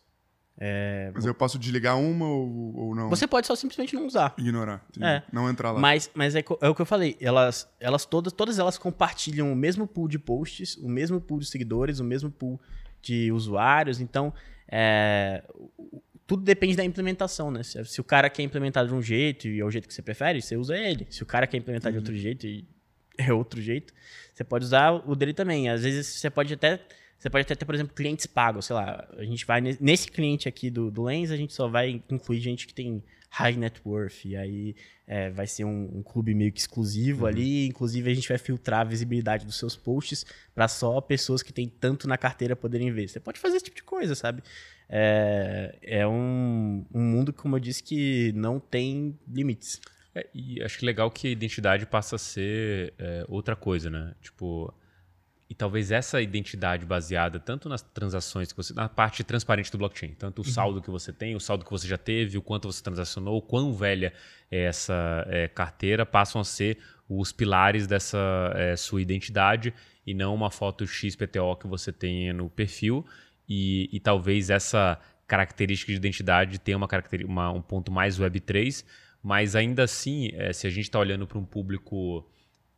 Mas eu posso desligar uma ou, ou não? Você pode só simplesmente não usar. Ignorar. É. Não entrar lá. Mas, mas é, é o que eu falei. Elas, elas todas, todas elas compartilham o mesmo pool de posts, o mesmo pool de seguidores, o mesmo pool de usuários. Então, é, tudo depende da implementação, né? Se, se o cara quer implementar de um jeito e é o jeito que você prefere, você usa ele. Se o cara quer implementar de outro jeito e é outro jeito, você pode usar o dele também. Às vezes você pode até Você pode ter, por exemplo, clientes pagos, sei lá, a gente vai nesse cliente aqui do, do Lens, a gente só vai incluir gente que tem high net worth, e aí é, vai ser um, um, clube meio que exclusivo uhum. ali, inclusive a gente vai filtrar a visibilidade dos seus posts para só pessoas que têm tanto na carteira poderem ver. Você pode fazer esse tipo de coisa, sabe? É, é um, um mundo, como eu disse, que não tem limites. É, e acho legal que a identidade passa a ser é, outra coisa, né? Tipo, e talvez essa identidade baseada tanto nas transações que você. na parte transparente do blockchain, tanto o uhum. saldo que você tem, o saldo que você já teve, o quanto você transacionou, o quão velha é essa é, carteira, passam a ser os pilares dessa é, sua identidade e não uma foto XPTO que você tenha no perfil. E, e talvez essa característica de identidade tenha uma, uma um ponto mais Web3, mas ainda assim, é, se a gente está olhando para um público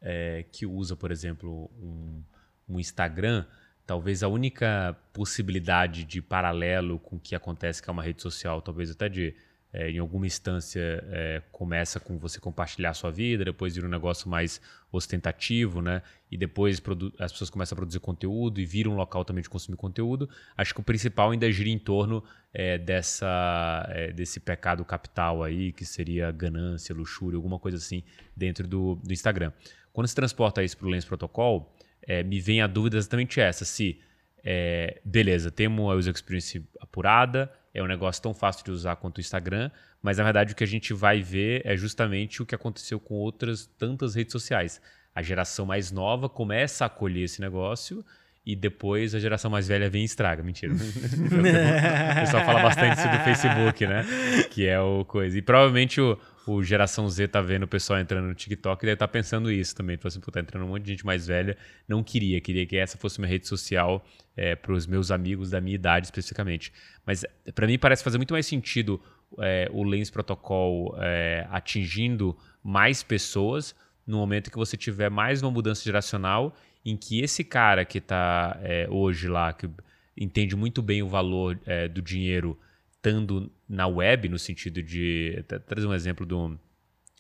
é, que usa, por exemplo, um um Instagram, talvez a única possibilidade de paralelo com o que acontece com uma rede social, talvez até de é, em alguma instância é, começa com você compartilhar sua vida, depois vira um negócio mais ostentativo, né? E depois as pessoas começam a produzir conteúdo e vira um local também de consumir conteúdo. Acho que o principal ainda gira em torno é, dessa, é, desse pecado capital aí, que seria ganância, luxúria, alguma coisa assim dentro do, do Instagram. Quando se transporta isso para o Lens Protocol, é, me vem a dúvida exatamente essa: se, é, beleza, temos a user experience apurada, é um negócio tão fácil de usar quanto o Instagram, mas na verdade o que a gente vai ver é justamente o que aconteceu com outras tantas redes sociais. A geração mais nova começa a acolher esse negócio e depois a geração mais velha vem e estraga. Mentira. o pessoal fala bastante isso do Facebook, né? Que é o coisa. E provavelmente o, o geração Z tá vendo o pessoal entrando no TikTok e deve tá pensando isso também. Tipo assim, pô, tá entrando um monte de gente mais velha. Não queria, queria que essa fosse uma rede social é, para os meus amigos da minha idade especificamente. Mas para mim parece fazer muito mais sentido é, o Lens Protocol é, atingindo mais pessoas no momento que você tiver mais uma mudança geracional em que esse cara que está é, hoje lá, que entende muito bem o valor é, do dinheiro estando na web, no sentido de. Trazer um exemplo de um,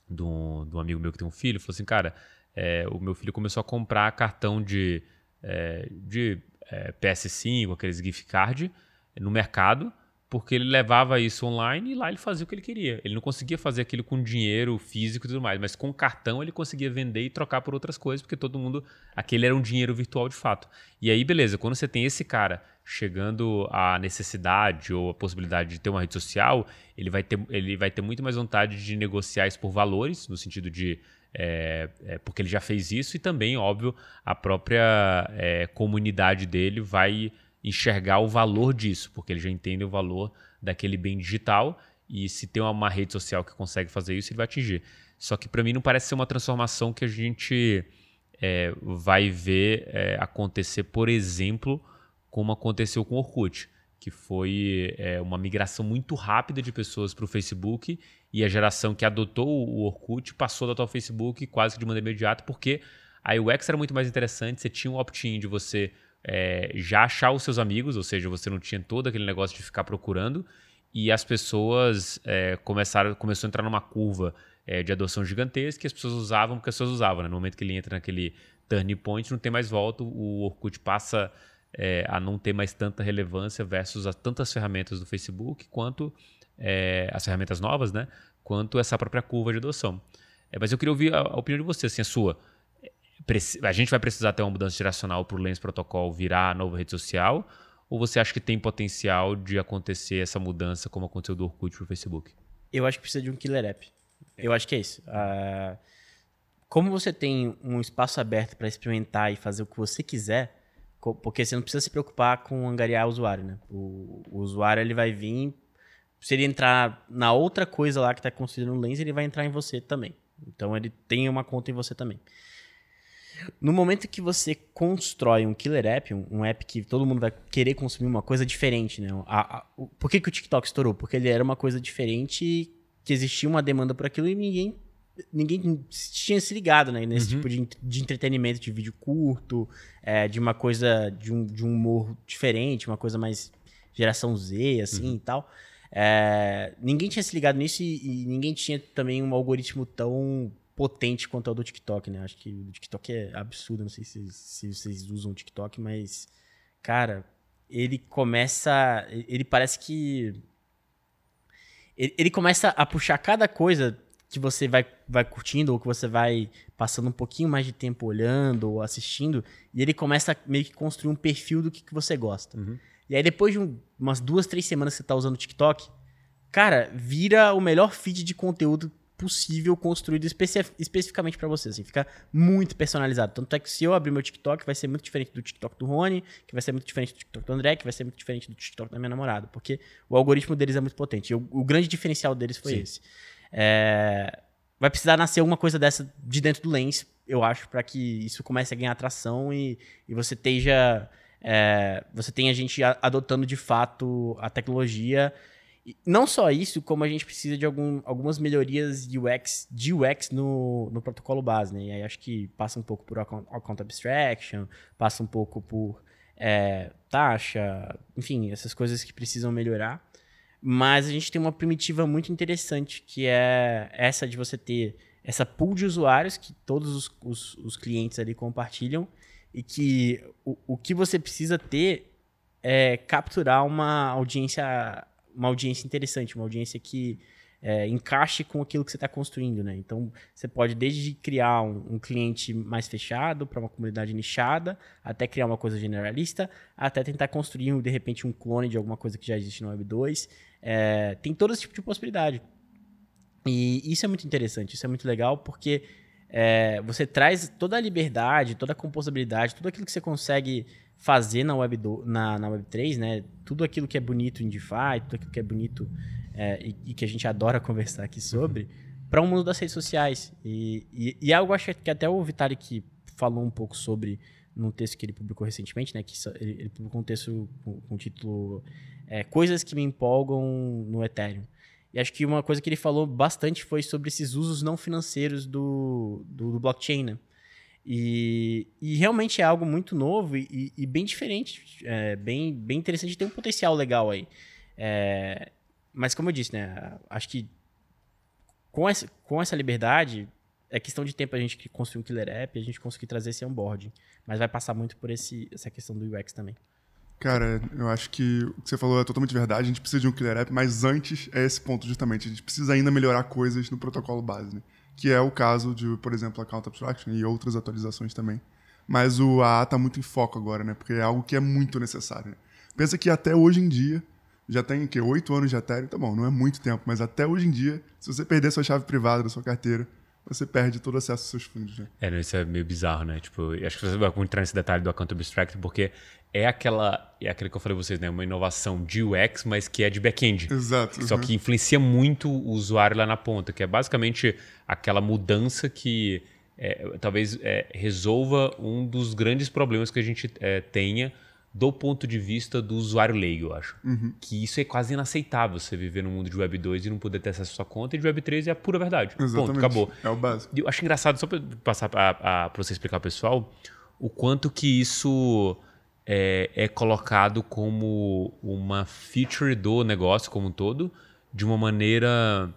de, um, de um, amigo meu que tem um filho, falou assim, cara, é, o meu filho começou a comprar cartão de, é, de é, PS5, aqueles gift card, no mercado porque ele levava isso online e lá ele fazia o que ele queria. Ele não conseguia fazer aquilo com dinheiro físico e tudo mais, mas com cartão ele conseguia vender e trocar por outras coisas, porque todo mundo. Aquele era um dinheiro virtual de fato. E aí, beleza, quando você tem esse cara chegando à necessidade ou a possibilidade de ter uma rede social, ele vai ter, ele vai ter muito mais vontade de negociar isso por valores, no sentido de. É, é, porque ele já fez isso e também, óbvio, a própria é, comunidade dele vai enxergar o valor disso, porque ele já entende o valor daquele bem digital e se tem uma rede social que consegue fazer isso, ele vai atingir. Só que para mim não parece ser uma transformação que a gente é, vai ver é, acontecer, por exemplo, como aconteceu com o Orkut, que foi é, uma migração muito rápida de pessoas para o Facebook e a geração que adotou o Orkut passou a adotar o Facebook quase que de maneira imediata, porque a UX era muito mais interessante, você tinha um opt-in de você é, já achar os seus amigos, ou seja, você não tinha todo aquele negócio de ficar procurando, e as pessoas é, começaram, começou a entrar numa curva é, de adoção gigantesca que as pessoas usavam porque as pessoas usavam. Né? No momento que ele entra naquele turning point, não tem mais volta, o Orkut passa é, a não ter mais tanta relevância versus as tantas ferramentas do Facebook quanto é, as ferramentas novas, né? Quanto essa própria curva de adoção. É, mas eu queria ouvir a, a opinião de você, assim, a sua a gente vai precisar ter uma mudança geracional para o Lens Protocol virar a nova rede social? Ou você acha que tem potencial de acontecer essa mudança como aconteceu do Orkut para o Facebook? Eu acho que precisa de um killer app. Eu acho que é isso. Uh, como você tem um espaço aberto para experimentar e fazer o que você quiser, porque você não precisa se preocupar com angariar o usuário, né? O, o usuário ele vai vir, se ele entrar na outra coisa lá que está construído no Lens, ele vai entrar em você também. Então ele tem uma conta em você também. No momento que você constrói um killer app, um, um, app que todo mundo vai querer consumir uma coisa diferente, né? A, a, o, por que, que o TikTok estourou? Porque ele era uma coisa diferente, que existia uma demanda por aquilo e ninguém ninguém tinha se ligado né, nesse uhum. tipo de, de entretenimento de vídeo curto, é, de uma coisa de um, de um humor diferente, uma coisa mais geração Z, assim uhum. e tal. É, ninguém tinha se ligado nisso e, e, ninguém tinha também um algoritmo tão potente quanto ao do TikTok, né? Acho que o TikTok é absurdo. Não sei se, se vocês usam o TikTok, mas, cara, ele começa. Ele parece que. Ele, ele começa a puxar cada coisa que você vai, vai curtindo ou que você vai passando um pouquinho mais de tempo olhando ou assistindo, e ele começa a meio que construir um perfil do que, que você gosta. Uhum. E aí, depois de um, umas duas, três semanas que você tá usando o TikTok, cara, vira o melhor feed de conteúdo possível construído especi especificamente para você. Assim, fica muito personalizado. Tanto é que se eu abrir meu TikTok, vai ser muito diferente do TikTok do Rony, que vai ser muito diferente do TikTok do André, que vai ser muito diferente do TikTok da minha namorada. Porque o algoritmo deles é muito potente. O, grande diferencial deles foi Sim. esse. É, vai precisar nascer alguma coisa dessa de dentro do Lens, eu acho, para que isso comece a ganhar atração e, e você esteja. É, você tenha gente adotando de fato a tecnologia não só isso, como a gente precisa de algum, algumas melhorias UX, de UX no, no protocolo base, né? E aí acho que passa um pouco por account abstraction, passa um pouco por é, taxa, enfim, essas coisas que precisam melhorar. Mas a gente tem uma primitiva muito interessante, que é essa de você ter essa pool de usuários que todos os, os, os clientes ali compartilham e que o, o que você precisa ter é capturar uma audiência uma audiência interessante, uma audiência que é, encaixe com aquilo que você está construindo, né? Então, você pode desde criar um, um cliente mais fechado para uma comunidade nichada, até criar uma coisa generalista, até tentar construir, de repente, um clone de alguma coisa que já existe no Web 2. É, tem todo esse tipo de possibilidade. E isso é muito interessante, isso é muito legal, porque é, você traz toda a liberdade, toda a composabilidade, tudo aquilo que você consegue fazer na Web, do, na, na Web 3, né? Tudo aquilo que é bonito em DeFi, tudo aquilo que é bonito é, e, e, que a gente adora conversar aqui sobre, para o um mundo das redes sociais. E, e, e algo acho que até o Vitalik falou um pouco sobre num texto que ele publicou recentemente, né? Que ele, ele publicou um texto com, com o título é, Coisas que me empolgam no Ethereum. E acho que uma coisa que ele falou bastante foi sobre esses usos não financeiros do, do, do blockchain, né? E, e, realmente é algo muito novo e, e bem diferente, é, bem, bem interessante, tem um potencial legal aí. É, mas como eu disse, né, acho que com essa, com essa liberdade, é questão de tempo a gente construir um killer app a gente conseguir trazer esse onboarding. Mas vai passar muito por esse, essa questão do UX também. Cara, eu acho que o que você falou é totalmente verdade. A gente precisa de um killer app, mas antes é esse ponto justamente. A gente precisa ainda melhorar coisas no protocolo base. Né? Que é o caso de, por exemplo, Account Abstraction e outras atualizações também. Mas o AA está muito em foco agora, né? Porque é algo que é muito necessário. Né? Pensa que até hoje em dia, já tem que oito anos de Ethereum, tá bom, não é muito tempo, mas até hoje em dia, se você perder sua chave privada da sua carteira, você perde todo acesso aos seus fundos. Né? É, isso é meio bizarro, né? Tipo, acho que você vai entrar nesse detalhe do Account Abstract, porque é aquela, é aquilo que eu falei pra vocês, né? Uma inovação de UX, mas que é de back-end. Exato. Só uhum. que influencia muito o usuário lá na ponta, que é basicamente aquela mudança que é, talvez é, resolva um dos grandes problemas que a gente é, tenha do ponto de vista do usuário leigo, eu acho. Uhum. Que isso é quase inaceitável, você viver no mundo de Web 2 e não poder ter acesso à sua conta, e de Web 3 é a pura verdade. Exatamente. Ponto, acabou. É o básico. Eu acho engraçado, só para passar para você explicar ao pessoal, o quanto que isso é, é colocado como uma feature do negócio como um todo, de uma maneira,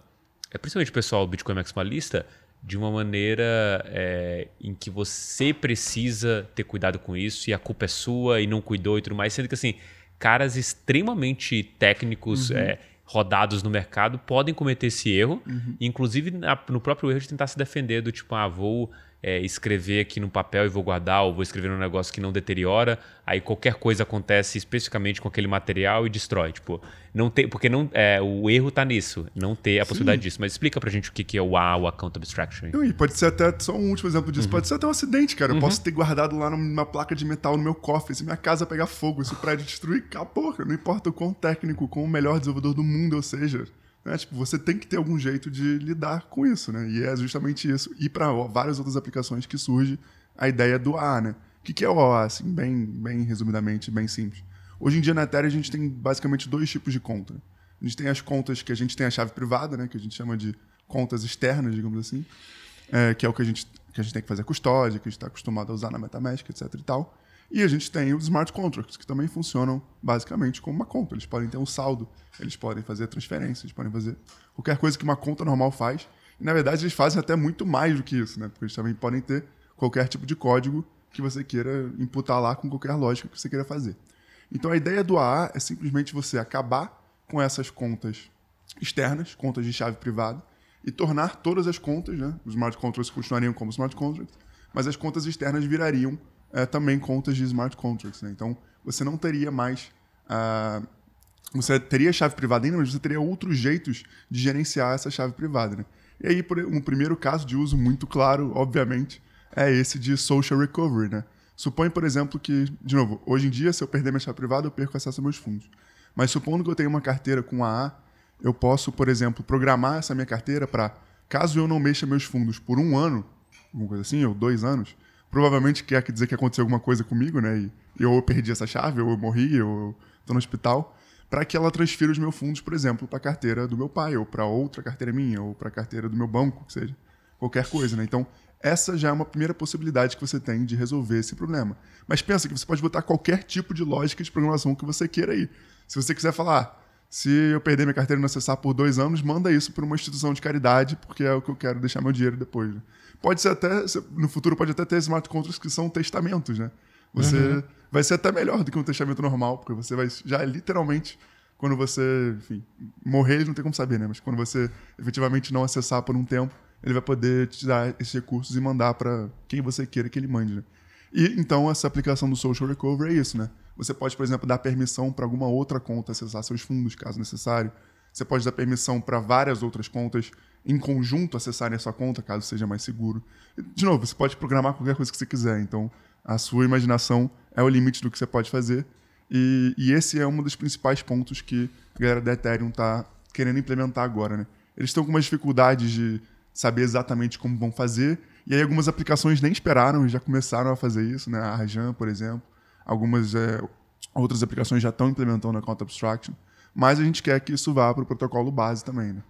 é principalmente o pessoal do Bitcoin maximalista, de uma maneira é, em que você precisa ter cuidado com isso e a culpa é sua e não cuidou e tudo mais, sendo que assim, caras extremamente técnicos, uhum. é, rodados no mercado, podem cometer esse erro, uhum. inclusive na, no próprio erro de tentar se defender do tipo, ah, vou é, escrever aqui no papel e vou guardar, ou vou escrever num negócio que não deteriora, aí qualquer coisa acontece especificamente com aquele material e destrói. Tipo, não tem, porque não, é, o erro está nisso, não ter a Sim. possibilidade disso. Mas explica pra gente o que, que é o A, o Account Abstraction. E pode ser até, só um último exemplo disso, uhum. pode ser até um acidente, cara. Eu uhum. posso ter guardado lá numa placa de metal no meu cofre, se minha casa pegar fogo, se o prédio destruir, acabou. Não importa o quão técnico, quão melhor desenvolvedor do mundo eu seja né? Tipo, você tem que ter algum jeito de lidar com isso, né? E é justamente isso. E para várias outras aplicações que surge a ideia do A, né? O que, que é o OA, assim, bem, bem resumidamente, bem simples. Hoje em dia na Ethereum a gente tem basicamente dois tipos de conta. A gente tem as contas que a gente tem a chave privada, né? Que a gente chama de contas externas, digamos assim. É, que é o que a, gente, que a gente tem que fazer custódia, que a gente está acostumado a usar na MetaMask, etc e tal. E a gente tem os smart contracts, que também funcionam basicamente como uma conta. Eles podem ter um saldo, eles podem fazer transferências, eles podem fazer qualquer coisa que uma conta normal faz. E, na verdade, eles fazem até muito mais do que isso, né? Porque eles também podem ter qualquer tipo de código que você queira imputar lá com qualquer lógica que você queira fazer. Então a ideia do AA é simplesmente você acabar com essas contas externas, contas de chave privada, e tornar todas as contas, né, os smart contracts continuariam como smart contracts, mas as contas externas virariam é, também contas de smart contracts. Né? Então você não teria mais. Uh, você teria chave privada ainda, mas você teria outros jeitos de gerenciar essa chave privada. Né? E aí, um primeiro caso de uso muito claro, obviamente, é esse de social recovery. Né? Suponha, por exemplo, que, de novo, hoje em dia, se eu perder minha chave privada, eu perco acesso aos meus fundos. Mas supondo que eu tenha uma carteira com AA, eu posso, por exemplo, programar essa minha carteira para, caso eu não mexa meus fundos por um ano, alguma coisa assim, ou dois anos, provavelmente quer dizer que aconteceu alguma coisa comigo, né? E eu perdi essa chave, ou eu morri, eu estou no hospital, para que ela transfira os meus fundos, por exemplo, para a carteira do meu pai, ou para outra carteira minha, ou para a carteira do meu banco, que seja qualquer coisa, né? Então, essa já é uma primeira possibilidade que você tem de resolver esse problema. Mas pensa que você pode botar qualquer tipo de lógica de programação que você queira aí. Se você quiser falar, se eu perder minha carteira e não acessar por dois anos, manda isso para uma instituição de caridade, porque é o que eu quero deixar meu dinheiro depois. Né? Pode ser até, no futuro pode até ter smart contracts que são testamentos, né? Você uhum. vai ser até melhor do que um testamento normal, porque você vai já literalmente quando você, enfim, morrer, ele não tem como saber, né? Mas quando você efetivamente não acessar por um tempo, ele vai poder te dar esses recursos e mandar para quem você queira que ele mande. Né? E então essa aplicação do Social Recovery é isso, né? Você pode, por exemplo, dar permissão para alguma outra conta acessar seus fundos, caso necessário. Você pode dar permissão para várias outras contas em conjunto acessarem a sua conta, caso seja mais seguro. De novo, você pode programar qualquer coisa que você quiser. Então, a sua imaginação é o limite do que você pode fazer. E, e esse é um dos principais pontos que a galera da Ethereum está querendo implementar agora. Né? Eles estão com umas dificuldades de saber exatamente como vão fazer. E aí algumas aplicações nem esperaram e já começaram a fazer isso, né? A Rajan, por exemplo. Algumas é, outras aplicações já estão implementando a Account Abstraction. Mas a gente quer que isso vá para o protocolo base também, né?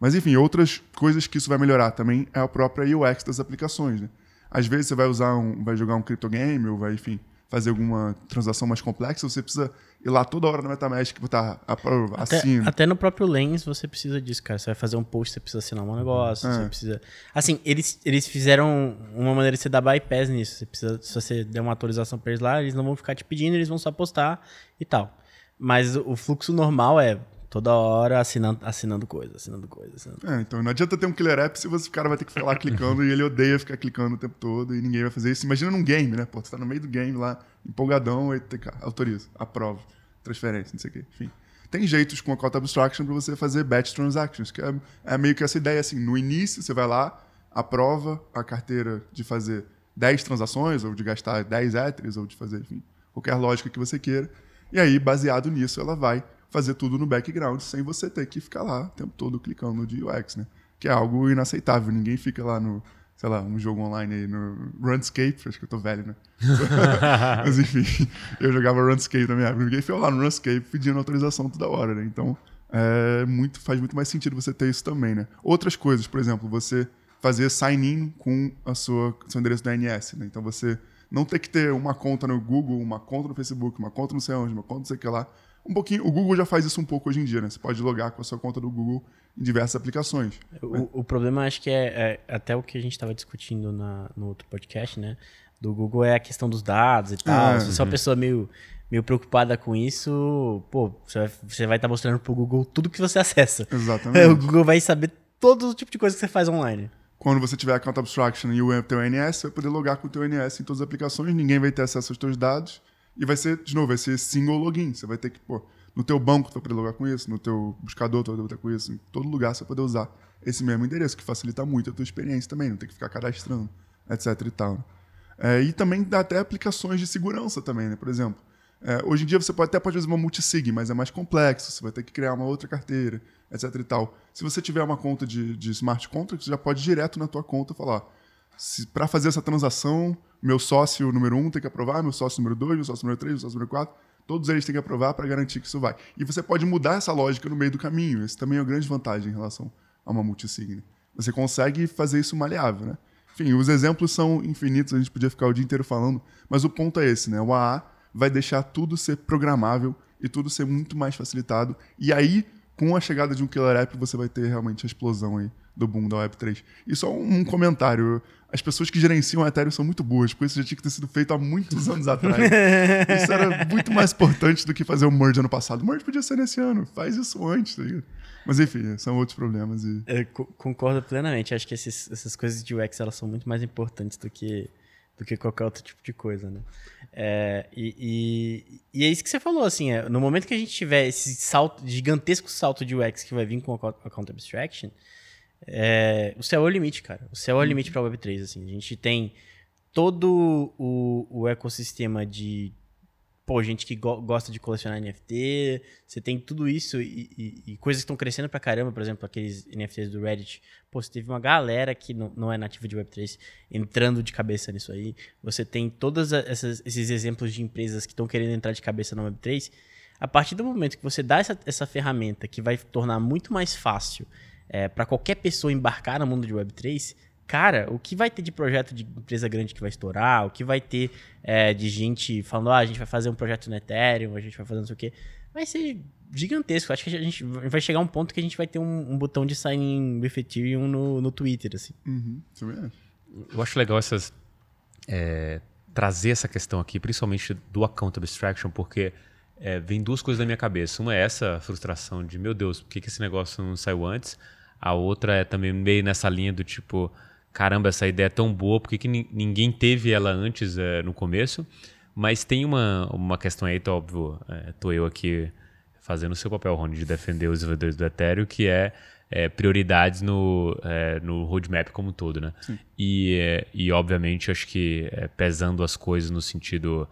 Mas enfim, outras coisas que isso vai melhorar também é a própria UX das aplicações, né? Às vezes você vai usar um, vai jogar um criptogame ou vai, enfim, fazer alguma transação mais complexa, você precisa ir lá toda hora no MetaMask botar até, assina. Até no próprio Lens você precisa disso, cara. Você vai fazer um post, você precisa assinar um negócio, é. você precisa... Assim, eles, eles fizeram uma maneira de você dar bypass nisso. Você precisa, se você der uma autorização para eles lá, eles não vão ficar te pedindo, eles vão só postar e tal. Mas o fluxo normal é toda hora assinando, assinando coisa, assinando coisa. Assinando. É, então não adianta ter um killer app se você, o cara vai ter que ficar lá clicando e ele odeia ficar clicando o tempo todo e ninguém vai fazer isso. Imagina num game, né? Pô, você tá no meio do game lá, empolgadão, autoriza, aprova, transferência, não sei o quê, enfim. Tem jeitos com a Call Abstraction para você fazer batch transactions, que é, é, meio que essa ideia assim, no início você vai lá, aprova a carteira de fazer 10 transações, ou de gastar 10 Ethers, ou de fazer, enfim, qualquer lógica que você queira. E aí, baseado nisso, ela vai fazer tudo no background sem você ter que ficar lá o tempo todo clicando no UX, né? Que é algo inaceitável. Ninguém fica lá no, sei lá, um jogo online aí no Runscape, acho que eu tô velho, né? Mas enfim, eu jogava Runscape na minha época. Ninguém fica lá no Runscape pedindo autorização toda hora, né? Então, é muito, faz muito mais sentido você ter isso também, né? Outras coisas, por exemplo, você fazer sign-in com a sua seu endereço da ANS, né? Então você não ter que ter uma conta no Google, uma conta no Facebook, uma conta no sei onde, uma conta não sei o que lá, um pouquinho. O Google já faz isso um pouco hoje em dia, né? Você pode logar com a sua conta do Google em diversas aplicações. O, né? o problema, acho que é, é, até o que a gente estava discutindo na, no outro podcast, né? Do Google é a questão dos dados e tal. É, Se você é uma pessoa meio, meio preocupada com isso, pô, você vai, estar tá mostrando pro Google tudo que você acessa. Exatamente. O Google vai saber todo o tipo de coisa que você faz online. Quando você tiver Account Abstraction e o teu NS, você vai poder logar com o teu NS em todas as aplicações, ninguém vai ter acesso aos teus dados e vai ser, de novo, vai ser single login. Você vai ter que, pô, no teu banco tu vai poder logar com isso, no teu buscador tu vai poder com isso, em todo lugar você vai poder usar esse mesmo endereço, que facilita muito a tua experiência também, não tem que ficar cadastrando, etc e tal. Né? É, e também dá até aplicações de segurança também, né? Por exemplo, é, hoje em dia você pode, até pode fazer uma multisig, mas é mais complexo, você vai ter que criar uma outra carteira, etc e tal. Se você tiver uma conta de, de smart contract, você já pode ir direto na tua conta falar, para fazer essa transação, meu sócio número um tem que aprovar, meu sócio número dois, meu sócio número três, meu sócio número quatro, todos eles têm que aprovar para garantir que isso vai. E você pode mudar essa lógica no meio do caminho. Esse também é uma grande vantagem em relação a uma multisig. Você consegue fazer isso maleável, né? Enfim, os exemplos são infinitos, a gente podia ficar o dia inteiro falando, mas o ponto é esse, né? O AA vai deixar tudo ser programável e tudo ser muito mais facilitado. E aí, com a chegada de um killer app, você vai ter realmente a explosão aí do boom da Web3. E só um comentário. As pessoas que gerenciam a Ethereum são muito boas, porque isso já tinha que ter sido feito há muitos anos atrás. isso era muito mais importante do que fazer o merge ano passado. O merge podia ser nesse ano, faz isso antes. Tá Mas enfim, são outros problemas. E... Eu concordo plenamente. Acho que esses, essas coisas de UX elas são muito mais importantes do que, do que qualquer outro tipo de coisa, né? É, e, e, e, é isso que você falou, assim, é, no momento que a gente tiver esse salto, gigantesco salto de UX que vai vir com o Account Abstraction, é, o céu é o limite, cara. O céu é o uhum. limite para a Web3. Assim. A gente tem todo o, o ecossistema de pô, gente que go gosta de colecionar NFT, você tem tudo isso e, e, e coisas que estão crescendo pra caramba, por exemplo, aqueles NFTs do Reddit. Pô, você teve uma galera que não, não é nativa de Web3 entrando de cabeça nisso aí. Você tem todos esses exemplos de empresas que estão querendo entrar de cabeça na Web3. A partir do momento que você dá essa, essa ferramenta que vai tornar muito mais fácil é, para qualquer pessoa embarcar no mundo de Web3, cara, o que vai ter de projeto de empresa grande que vai estourar, o que vai ter é, de gente falando, ah, a gente vai fazer um projeto no Ethereum, a gente vai fazer não sei o quê, vai ser gigantesco. Acho que a gente vai chegar a um ponto que a gente vai ter um, um botão de sign with Ethereum no, no Twitter, assim. Uhum, Eu acho legal essas... É, trazer essa questão aqui, principalmente do Account Abstraction, porque é, vem duas coisas na minha cabeça. Uma é essa frustração de, meu Deus, por que, que esse negócio não saiu antes? A outra é também meio nessa linha do tipo, caramba, essa ideia é tão boa, por que, que ninguém teve ela antes é, no começo? Mas tem uma, uma questão aí, tá óbvio, é, tô eu aqui fazendo o seu papel, Rony, de defender os desenvolvedores do Ethereum, que é, é prioridades no, é, no roadmap como um todo, né? E, e, obviamente, acho que pesando as coisas no sentido,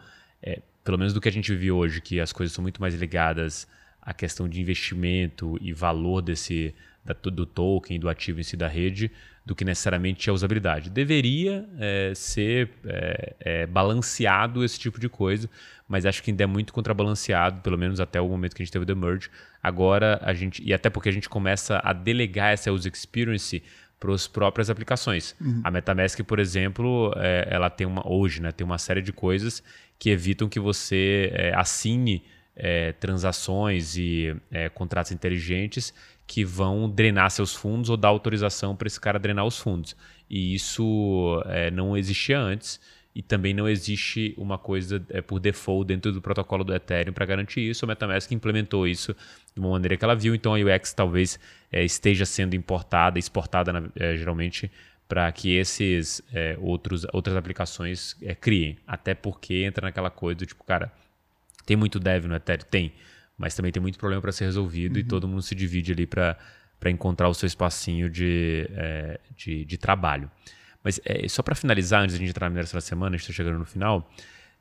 pelo menos do que a gente viu hoje, que as coisas são muito mais ligadas à questão de investimento e valor desse da, do token, do ativo em si da rede, do que necessariamente a usabilidade. Deveria é, ser é, é, balanceado esse tipo de coisa, mas acho que ainda é muito contrabalanceado, pelo menos até o momento que a gente teve o The Merge. Agora a gente, e até porque a gente começa a delegar essa user experience para as próprias aplicações. Uhum. A MetaMask, por exemplo, é, ela tem uma hoje, né, tem uma série de coisas que evitam que você é, assine é, transações e contratos inteligentes que vão drenar seus fundos ou dar autorização para esse cara drenar os fundos. E isso é, não existia antes e também não existe uma coisa é, por default dentro do protocolo do Ethereum para garantir isso. A MetaMask implementou isso de uma maneira que ela viu, então a UX talvez é, esteja sendo importada, exportada na, é, geralmente para que esses é, outros, outras aplicações é, criem. Até porque entra naquela coisa do tipo, cara, tem muito dev no Ethereum? Tem mas também tem muito problema para ser resolvido uhum. e todo mundo se divide ali para encontrar o seu espacinho de, é, de, de, trabalho. Mas é, só para finalizar, antes de a gente entrar na mineração da semana, a gente está chegando no final,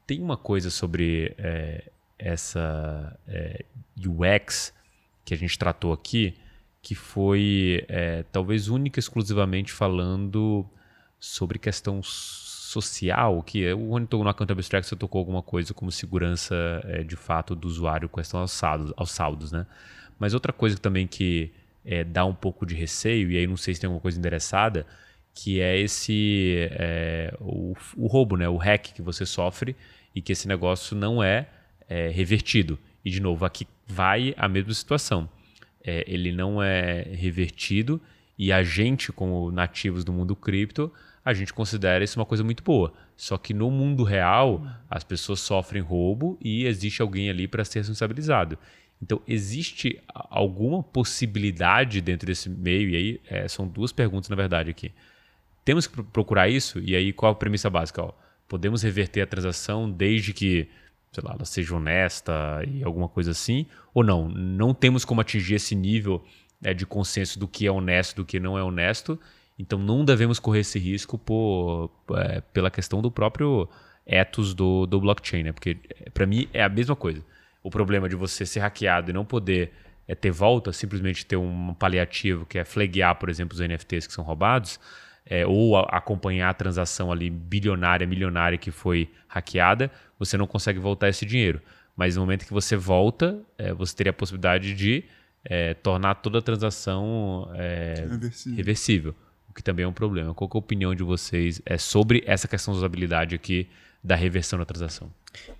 tem uma coisa sobre é, essa é, UX que a gente tratou aqui, que foi é, talvez única e exclusivamente falando sobre questão social, que o Rony no Account Abstract você tocou alguma coisa como segurança é, de fato do usuário com questão aos saldos, aos saldos, né? Mas outra coisa também que é, dá um pouco de receio, e aí não sei se tem alguma coisa endereçada, que é esse é, o, o, roubo, né? o hack que você sofre e que esse negócio não é, revertido. E de novo, aqui vai a mesma situação. Ele não é revertido e a gente, como nativos do mundo cripto, a gente considera isso uma coisa muito boa. Só que no mundo real, as pessoas sofrem roubo e existe alguém ali para ser responsabilizado. Então, existe alguma possibilidade dentro desse meio? E aí, é, são duas perguntas, na verdade, aqui. Temos que procurar isso? E aí, qual a premissa básica? Ó, podemos reverter a transação desde que, sei lá, ela seja honesta e alguma coisa assim? Ou não? Não temos como atingir esse nível é, de consenso do que é honesto do que não é honesto então não devemos correr esse risco por, é, pela questão do próprio ethos do, do blockchain, né? Porque é, para mim é a mesma coisa. O problema de você ser hackeado e não poder é, ter volta, simplesmente ter um paliativo que é flaguear, por exemplo, os NFTs que são roubados, é, ou a, acompanhar a transação ali bilionária, milionária que foi hackeada, você não consegue voltar esse dinheiro. Mas no momento que você volta, é, você teria a possibilidade de é, tornar toda a transação é, reversível. reversível que também é um problema. Qual é a opinião de vocês é sobre essa questão de usabilidade aqui da reversão da transação?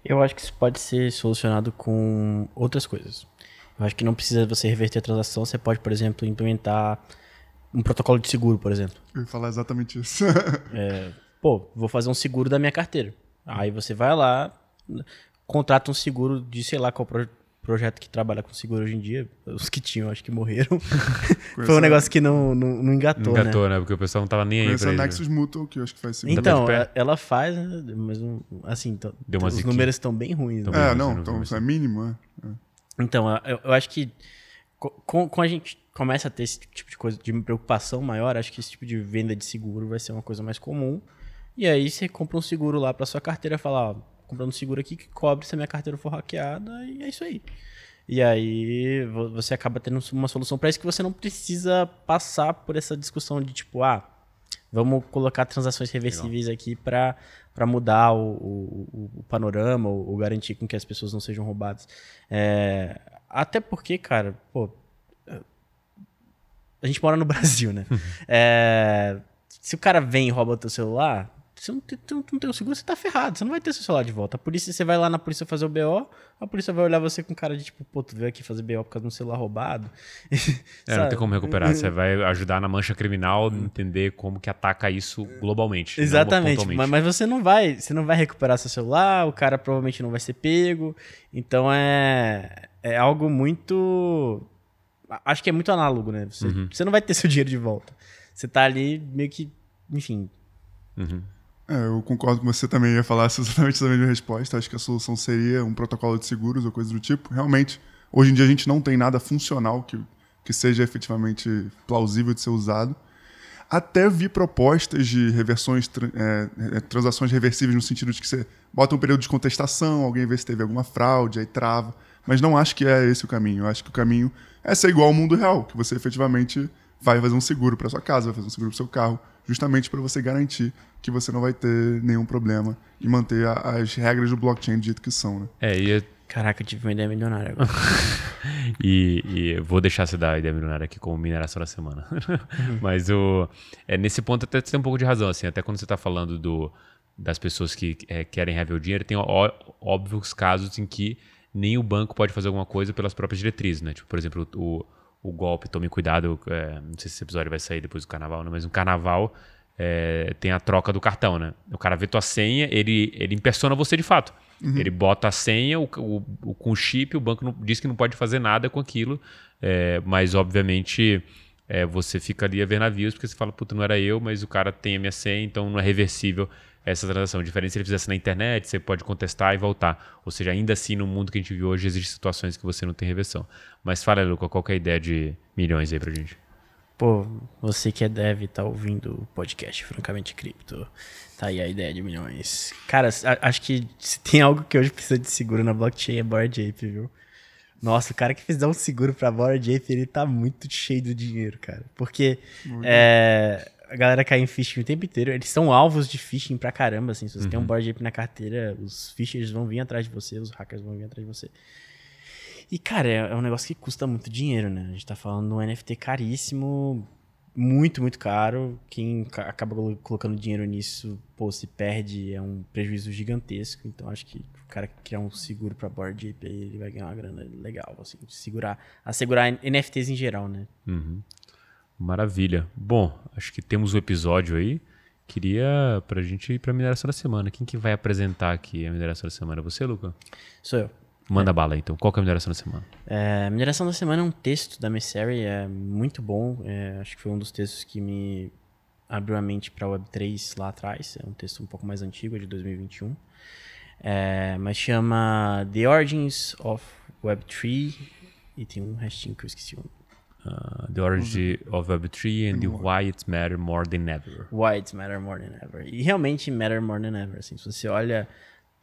Eu acho que isso pode ser solucionado com outras coisas. Eu acho que não precisa você reverter a transação, você pode, por exemplo, implementar um protocolo de seguro, por exemplo. Eu ia falar exatamente isso. É, pô, vou fazer um seguro da minha carteira. Aí você vai lá, contrata um seguro de sei lá qual projeto que trabalha com seguro hoje em dia. Os que tinham, acho que morreram. Foi um negócio que não, não, não engatou, Não né? engatou, né? Porque o pessoal não tava nem aí Conheço pra a ele. Nexus Mutual, que eu acho que faz seguro. Então, de pé? ela- ela faz, né, mas assim, então, Deu uma os ziquinha. números estão bem ruins. né? Tão É, não, então isso? é mínimo, é. Então, eu, eu acho que co- com, com a gente começa a ter esse tipo de coisa, de preocupação maior, acho que esse tipo de venda de seguro vai ser uma coisa mais comum. E aí você compra um seguro lá pra sua carteira e fala, ó, comprando um seguro aqui que cobre se a minha carteira for hackeada, e é isso aí. E aí vo- você acaba tendo uma solução pra isso que você não precisa passar por essa discussão de tipo, ah, vamos colocar transações reversíveis aqui pra para mudar o, o, o- o panorama ou, ou garantir com que as pessoas não sejam roubadas. É, até porque, cara, pô, a gente mora no Brasil, né? É, se o cara vem e rouba o teu celular, você não tem, não tem o seguro, você tá ferrado. Você não vai ter seu celular de volta. A polícia, você vai lá na polícia fazer o BO, a polícia vai olhar você com cara de tipo, pô, tu veio aqui fazer BO por causa de um celular roubado. É, não tem como recuperar. Você vai ajudar na mancha criminal, entender como que ataca isso globalmente. Exatamente, mas, mas você não vai, você não vai recuperar seu celular, o cara provavelmente não vai ser pego. Então é é algo muito acho que é muito análogo, né? Você, Uhum. você não vai ter seu dinheiro de volta. Você tá ali meio que, enfim, Uhum. É, eu concordo com você também, ia falar exatamente essa mesma resposta. Acho que a solução seria um protocolo de seguros ou coisa do tipo. Realmente, hoje em dia a gente não tem nada funcional que, que seja efetivamente plausível de ser usado. Até vi propostas de reversões, é, é, transações reversíveis no sentido de que você bota um período de contestação, alguém vê se teve alguma fraude, aí trava. Mas não acho que é esse o caminho. Eu acho que o caminho é ser igual ao mundo real, que você efetivamente vai fazer um seguro para sua casa, vai fazer um seguro para seu carro, justamente para você garantir que você não vai ter nenhum problema e manter a- as regras do blockchain do jeito que são, né? É, e, caraca, eu tive uma ideia milionária agora. e, e vou deixar você dar a ideia milionária aqui como mineração da semana. Mas o, é, nesse ponto até você tem um pouco de razão, assim, até quando você está falando do, das pessoas que é, querem rever o dinheiro, tem ó, óbvios casos em que nem o banco pode fazer alguma coisa pelas próprias diretrizes, né? Tipo, por exemplo, o, o golpe, tome cuidado, é, não sei se esse episódio vai sair depois do carnaval, né? mas no carnaval é, tem a troca do cartão, né? O cara vê tua senha, ele, ele impersona você de fato. Ele bota a senha, o, o, com o chip, o banco não, diz que não pode fazer nada com aquilo, é, mas obviamente é, você fica ali a ver navios, porque você fala, puta, não era eu, mas o cara tem a minha senha, então não é reversível essa transação. Diferente se ele fizesse na internet, você pode contestar e voltar. Ou seja, ainda assim, no mundo que a gente vive hoje, existem situações que você não tem reversão. Mas fala, Luca, qual que é a ideia de milhões aí pra gente? Pô, você que é dev e tá ouvindo o podcast Francamente Cripto, tá aí a ideia de milhões. Cara, a- acho que se tem algo que hoje precisa de seguro na blockchain é Bored Ape, viu? Nossa, o cara que fizer um seguro pra Bored Ape, ele tá muito cheio do dinheiro, cara. Porque é, a galera cai em phishing o tempo inteiro. Eles são alvos de phishing pra caramba, assim. Se você tem um Bored Ape na carteira, os phishers vão vir atrás de você, os hackers vão vir atrás de você. E, cara, é, é um negócio que custa muito dinheiro, né? A gente tá falando de um NFT caríssimo, muito, muito caro. Quem ca- acaba colo- colocando dinheiro nisso, pô, se perde, é um prejuízo gigantesco. Então, acho que o cara que criar um seguro pra Board Ape, aí, ele vai ganhar uma grana legal, assim, segurar, assegurar NFTs em geral, né? Uhum. Maravilha. Bom, acho que temos o episódio aí. Queria pra gente ir pra mineração da semana. Quem que vai apresentar aqui a mineração da semana? Você, Luca? Sou eu. Manda bala aí, então. Qual é a mineração da semana? É, mineração da semana é um texto da Messari, é muito bom. é, acho que foi um dos textos que me abriu a mente para Web3 lá atrás. É um texto um pouco mais antigo, é de 2021. É, mas chama The Origins of Web3 e tem um restinho que eu esqueci. Uh, the Origin of Web3 and the Why It Matter More Than Ever. Why It Matter More Than Ever. E realmente matter more than ever. Assim, se você olha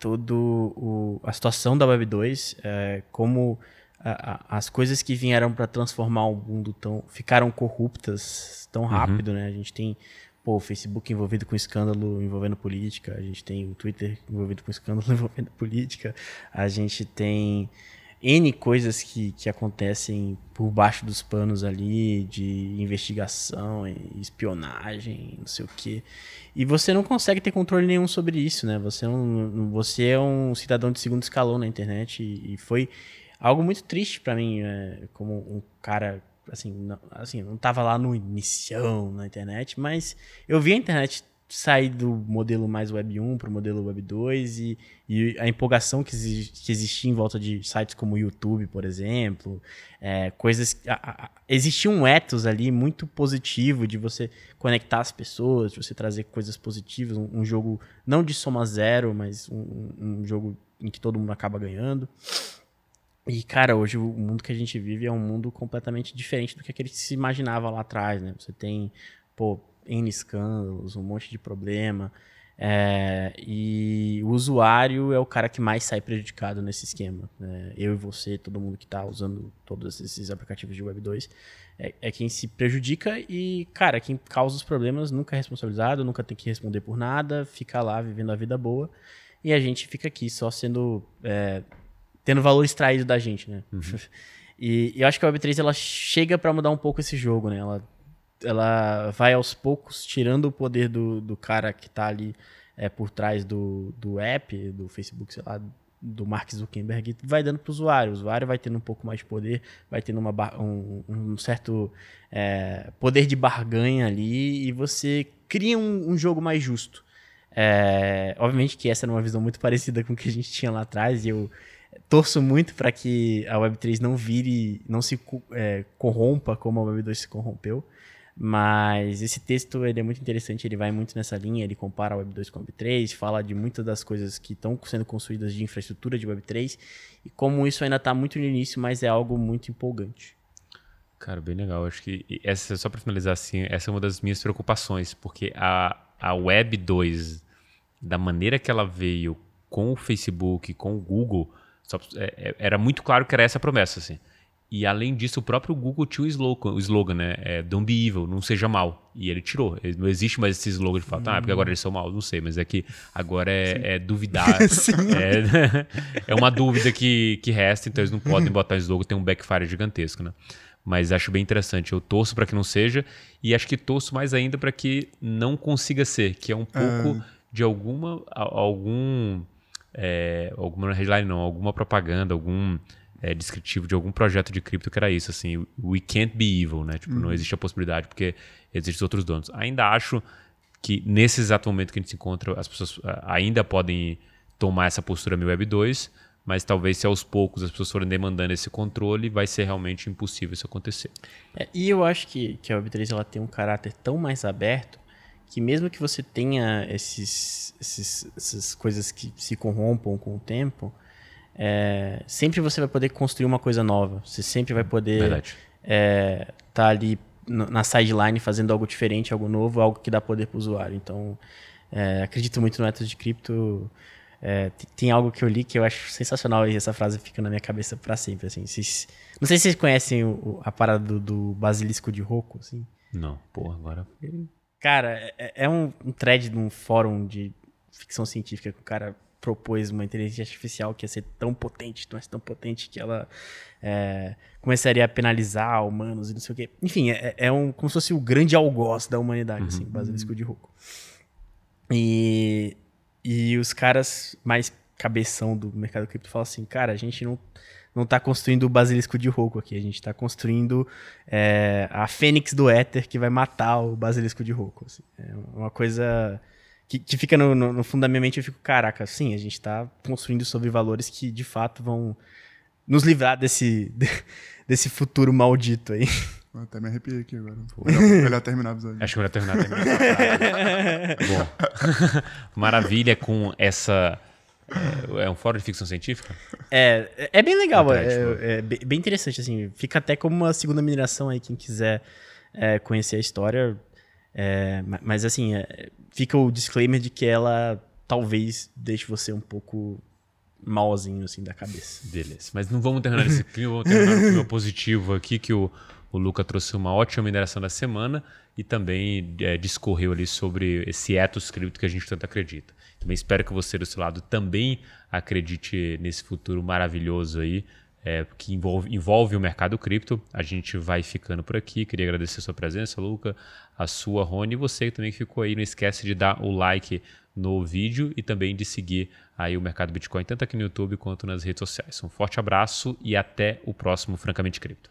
todo o, a situação da Web 2, é, como a- a- as coisas que vieram para transformar o mundo tão, ficaram corruptas tão rápido, né? A gente tem pô, o Facebook envolvido com escândalo envolvendo política, a gente tem o Twitter envolvido com escândalo envolvendo política, a gente tem N coisas que, que acontecem por baixo dos panos ali, de investigação espionagem, não sei o quê. E você não consegue ter controle nenhum sobre isso, né? Você, não, você é um cidadão de segundo escalão na internet e, e foi algo muito triste pra mim, é, como um cara assim, não, assim, não tava lá no inicião na internet, mas eu vi a internet sair do modelo mais Web 1 para o modelo Web 2 e, e a empolgação que, que, existia em volta de sites como o YouTube, por exemplo, é, coisas. A, a, existia um ethos ali muito positivo de você conectar as pessoas, de você trazer coisas positivas, um, um jogo não de soma zero, mas um, um jogo em que todo mundo acaba ganhando. E, cara, hoje o mundo que a gente vive é um mundo completamente diferente do que aquele que se imaginava lá atrás, né? Você tem, pô, N escândalos, um monte de problema. É, e o usuário é o cara que mais sai prejudicado nesse esquema. Né? Eu e você, todo mundo que está usando todos esses aplicativos de Web 2, é, é, quem se prejudica e, cara, quem causa os problemas nunca é responsabilizado, nunca tem que responder por nada, fica lá vivendo a vida boa. E a gente fica aqui só sendo. É, tendo valor extraído da gente, né? Uhum. e, e, eu acho que a Web3 ela chega para mudar um pouco esse jogo, né? Ela ela vai aos poucos tirando o poder do, do cara que está ali é, por trás do, do app, do Facebook, sei lá, do Mark Zuckerberg, vai dando para o usuário. O usuário vai tendo um pouco mais de poder, vai tendo uma, um, um certo é, poder de barganha ali e você cria um, um jogo mais justo. É, obviamente que essa era uma visão muito parecida com o que a gente tinha lá atrás e eu torço muito para que a Web3 não vire, não se é, corrompa como a Web2 se corrompeu. Mas esse texto ele é muito interessante, ele vai muito nessa linha, ele compara a Web 2 com a Web 3, fala de muitas das coisas que estão sendo construídas de infraestrutura de Web 3 e como isso ainda está muito no início, mas é algo muito empolgante. Cara, bem legal. Acho que essa, só para finalizar assim, essa é uma das minhas preocupações, porque a, a Web 2, da maneira que ela veio com o Facebook, com o Google, só, é, é era muito claro que era essa a promessa, assim. E além disso, o próprio Google tinha o slogan, o slogan né? É, Don't be evil, não seja mal. E ele tirou. Ele, não existe mais esse slogan de falar, hum. ah, porque agora eles são mal, não sei, mas é que agora é, é duvidar. é, é uma dúvida que, que resta, então eles não podem botar esse slogan, tem um backfire gigantesco, né? Mas acho bem interessante. Eu torço para que não seja, e acho que torço mais ainda para que não consiga ser, que é um pouco ah. de alguma. algum. É, alguma headline, não, alguma propaganda, algum é, descritivo de algum projeto de cripto que era isso, assim, we can't be evil, né? Tipo, uhum. não existe a possibilidade porque existem outros donos. Ainda acho que nesse exato momento que a gente se encontra, as pessoas ah, ainda podem tomar essa postura meio Web 2, mas talvez se aos poucos as pessoas forem demandando esse controle, vai ser realmente impossível isso acontecer. É, e eu acho que, que a Web3 ela tem um caráter tão mais aberto que mesmo que você tenha esses, esses, essas coisas que se corrompam com o tempo, é, sempre você vai poder construir uma coisa nova. Você sempre vai poder estar é, tá ali na sideline fazendo algo diferente, algo novo, algo que dá poder para o usuário. Então, é, acredito muito no ethos de cripto. É, tem algo que eu li que eu acho sensacional e essa frase fica na minha cabeça para sempre. Assim. Vocês, não sei se vocês conhecem o, a parada do, do, basilisco de Roku. Assim. Não, porra, agora. Cara, é, é um, um thread de um fórum de ficção científica que o cara propôs uma inteligência artificial que ia ser tão potente, tão, tão potente que ela é, começaria a penalizar humanos e não sei o quê. Enfim, é, é um, como se fosse o grande algoz da humanidade, assim, uhum. assim, basilisco de Roku. E, e os caras mais cabeção do mercado cripto falam assim, cara, a gente não não está construindo o basilisco de Roku aqui, a gente está construindo é, a fênix do éter que vai matar o basilisco de Roku. Assim. É uma coisa que, que fica no, no, no, fundo da minha mente, eu fico, caraca, sim, a gente está construindo sobre valores que de fato vão nos livrar desse, desse futuro maldito aí. Até me arrepiei aqui agora. Melhor, melhor terminar o episódio. Acho que melhor terminar. terminar Bom, maravilha com essa. É, é, um fórum de ficção científica? É, é bem legal. É, é, é, bem interessante, assim. Fica até como uma segunda mineração aí, quem quiser é, conhecer a história. É, mas assim, é, fica o disclaimer de que ela talvez deixe você um pouco malzinho assim da cabeça. Beleza. Mas não vamos terminar esse clima, vamos terminar o clima positivo aqui, que o, o Luca trouxe uma ótima mineração da semana e também é, discorreu ali sobre esse ethos cripto que a gente tanto acredita. Também espero que você do seu lado também acredite nesse futuro maravilhoso aí é, que envolve, envolve o mercado cripto. A gente vai ficando por aqui. Queria agradecer a sua presença, Luca, a sua, Rony, e você também que ficou aí. Não esquece de dar o like no vídeo e também de seguir aí o Mercado Bitcoin, tanto aqui no YouTube quanto nas redes sociais. Um forte abraço e até o próximo Francamente Cripto.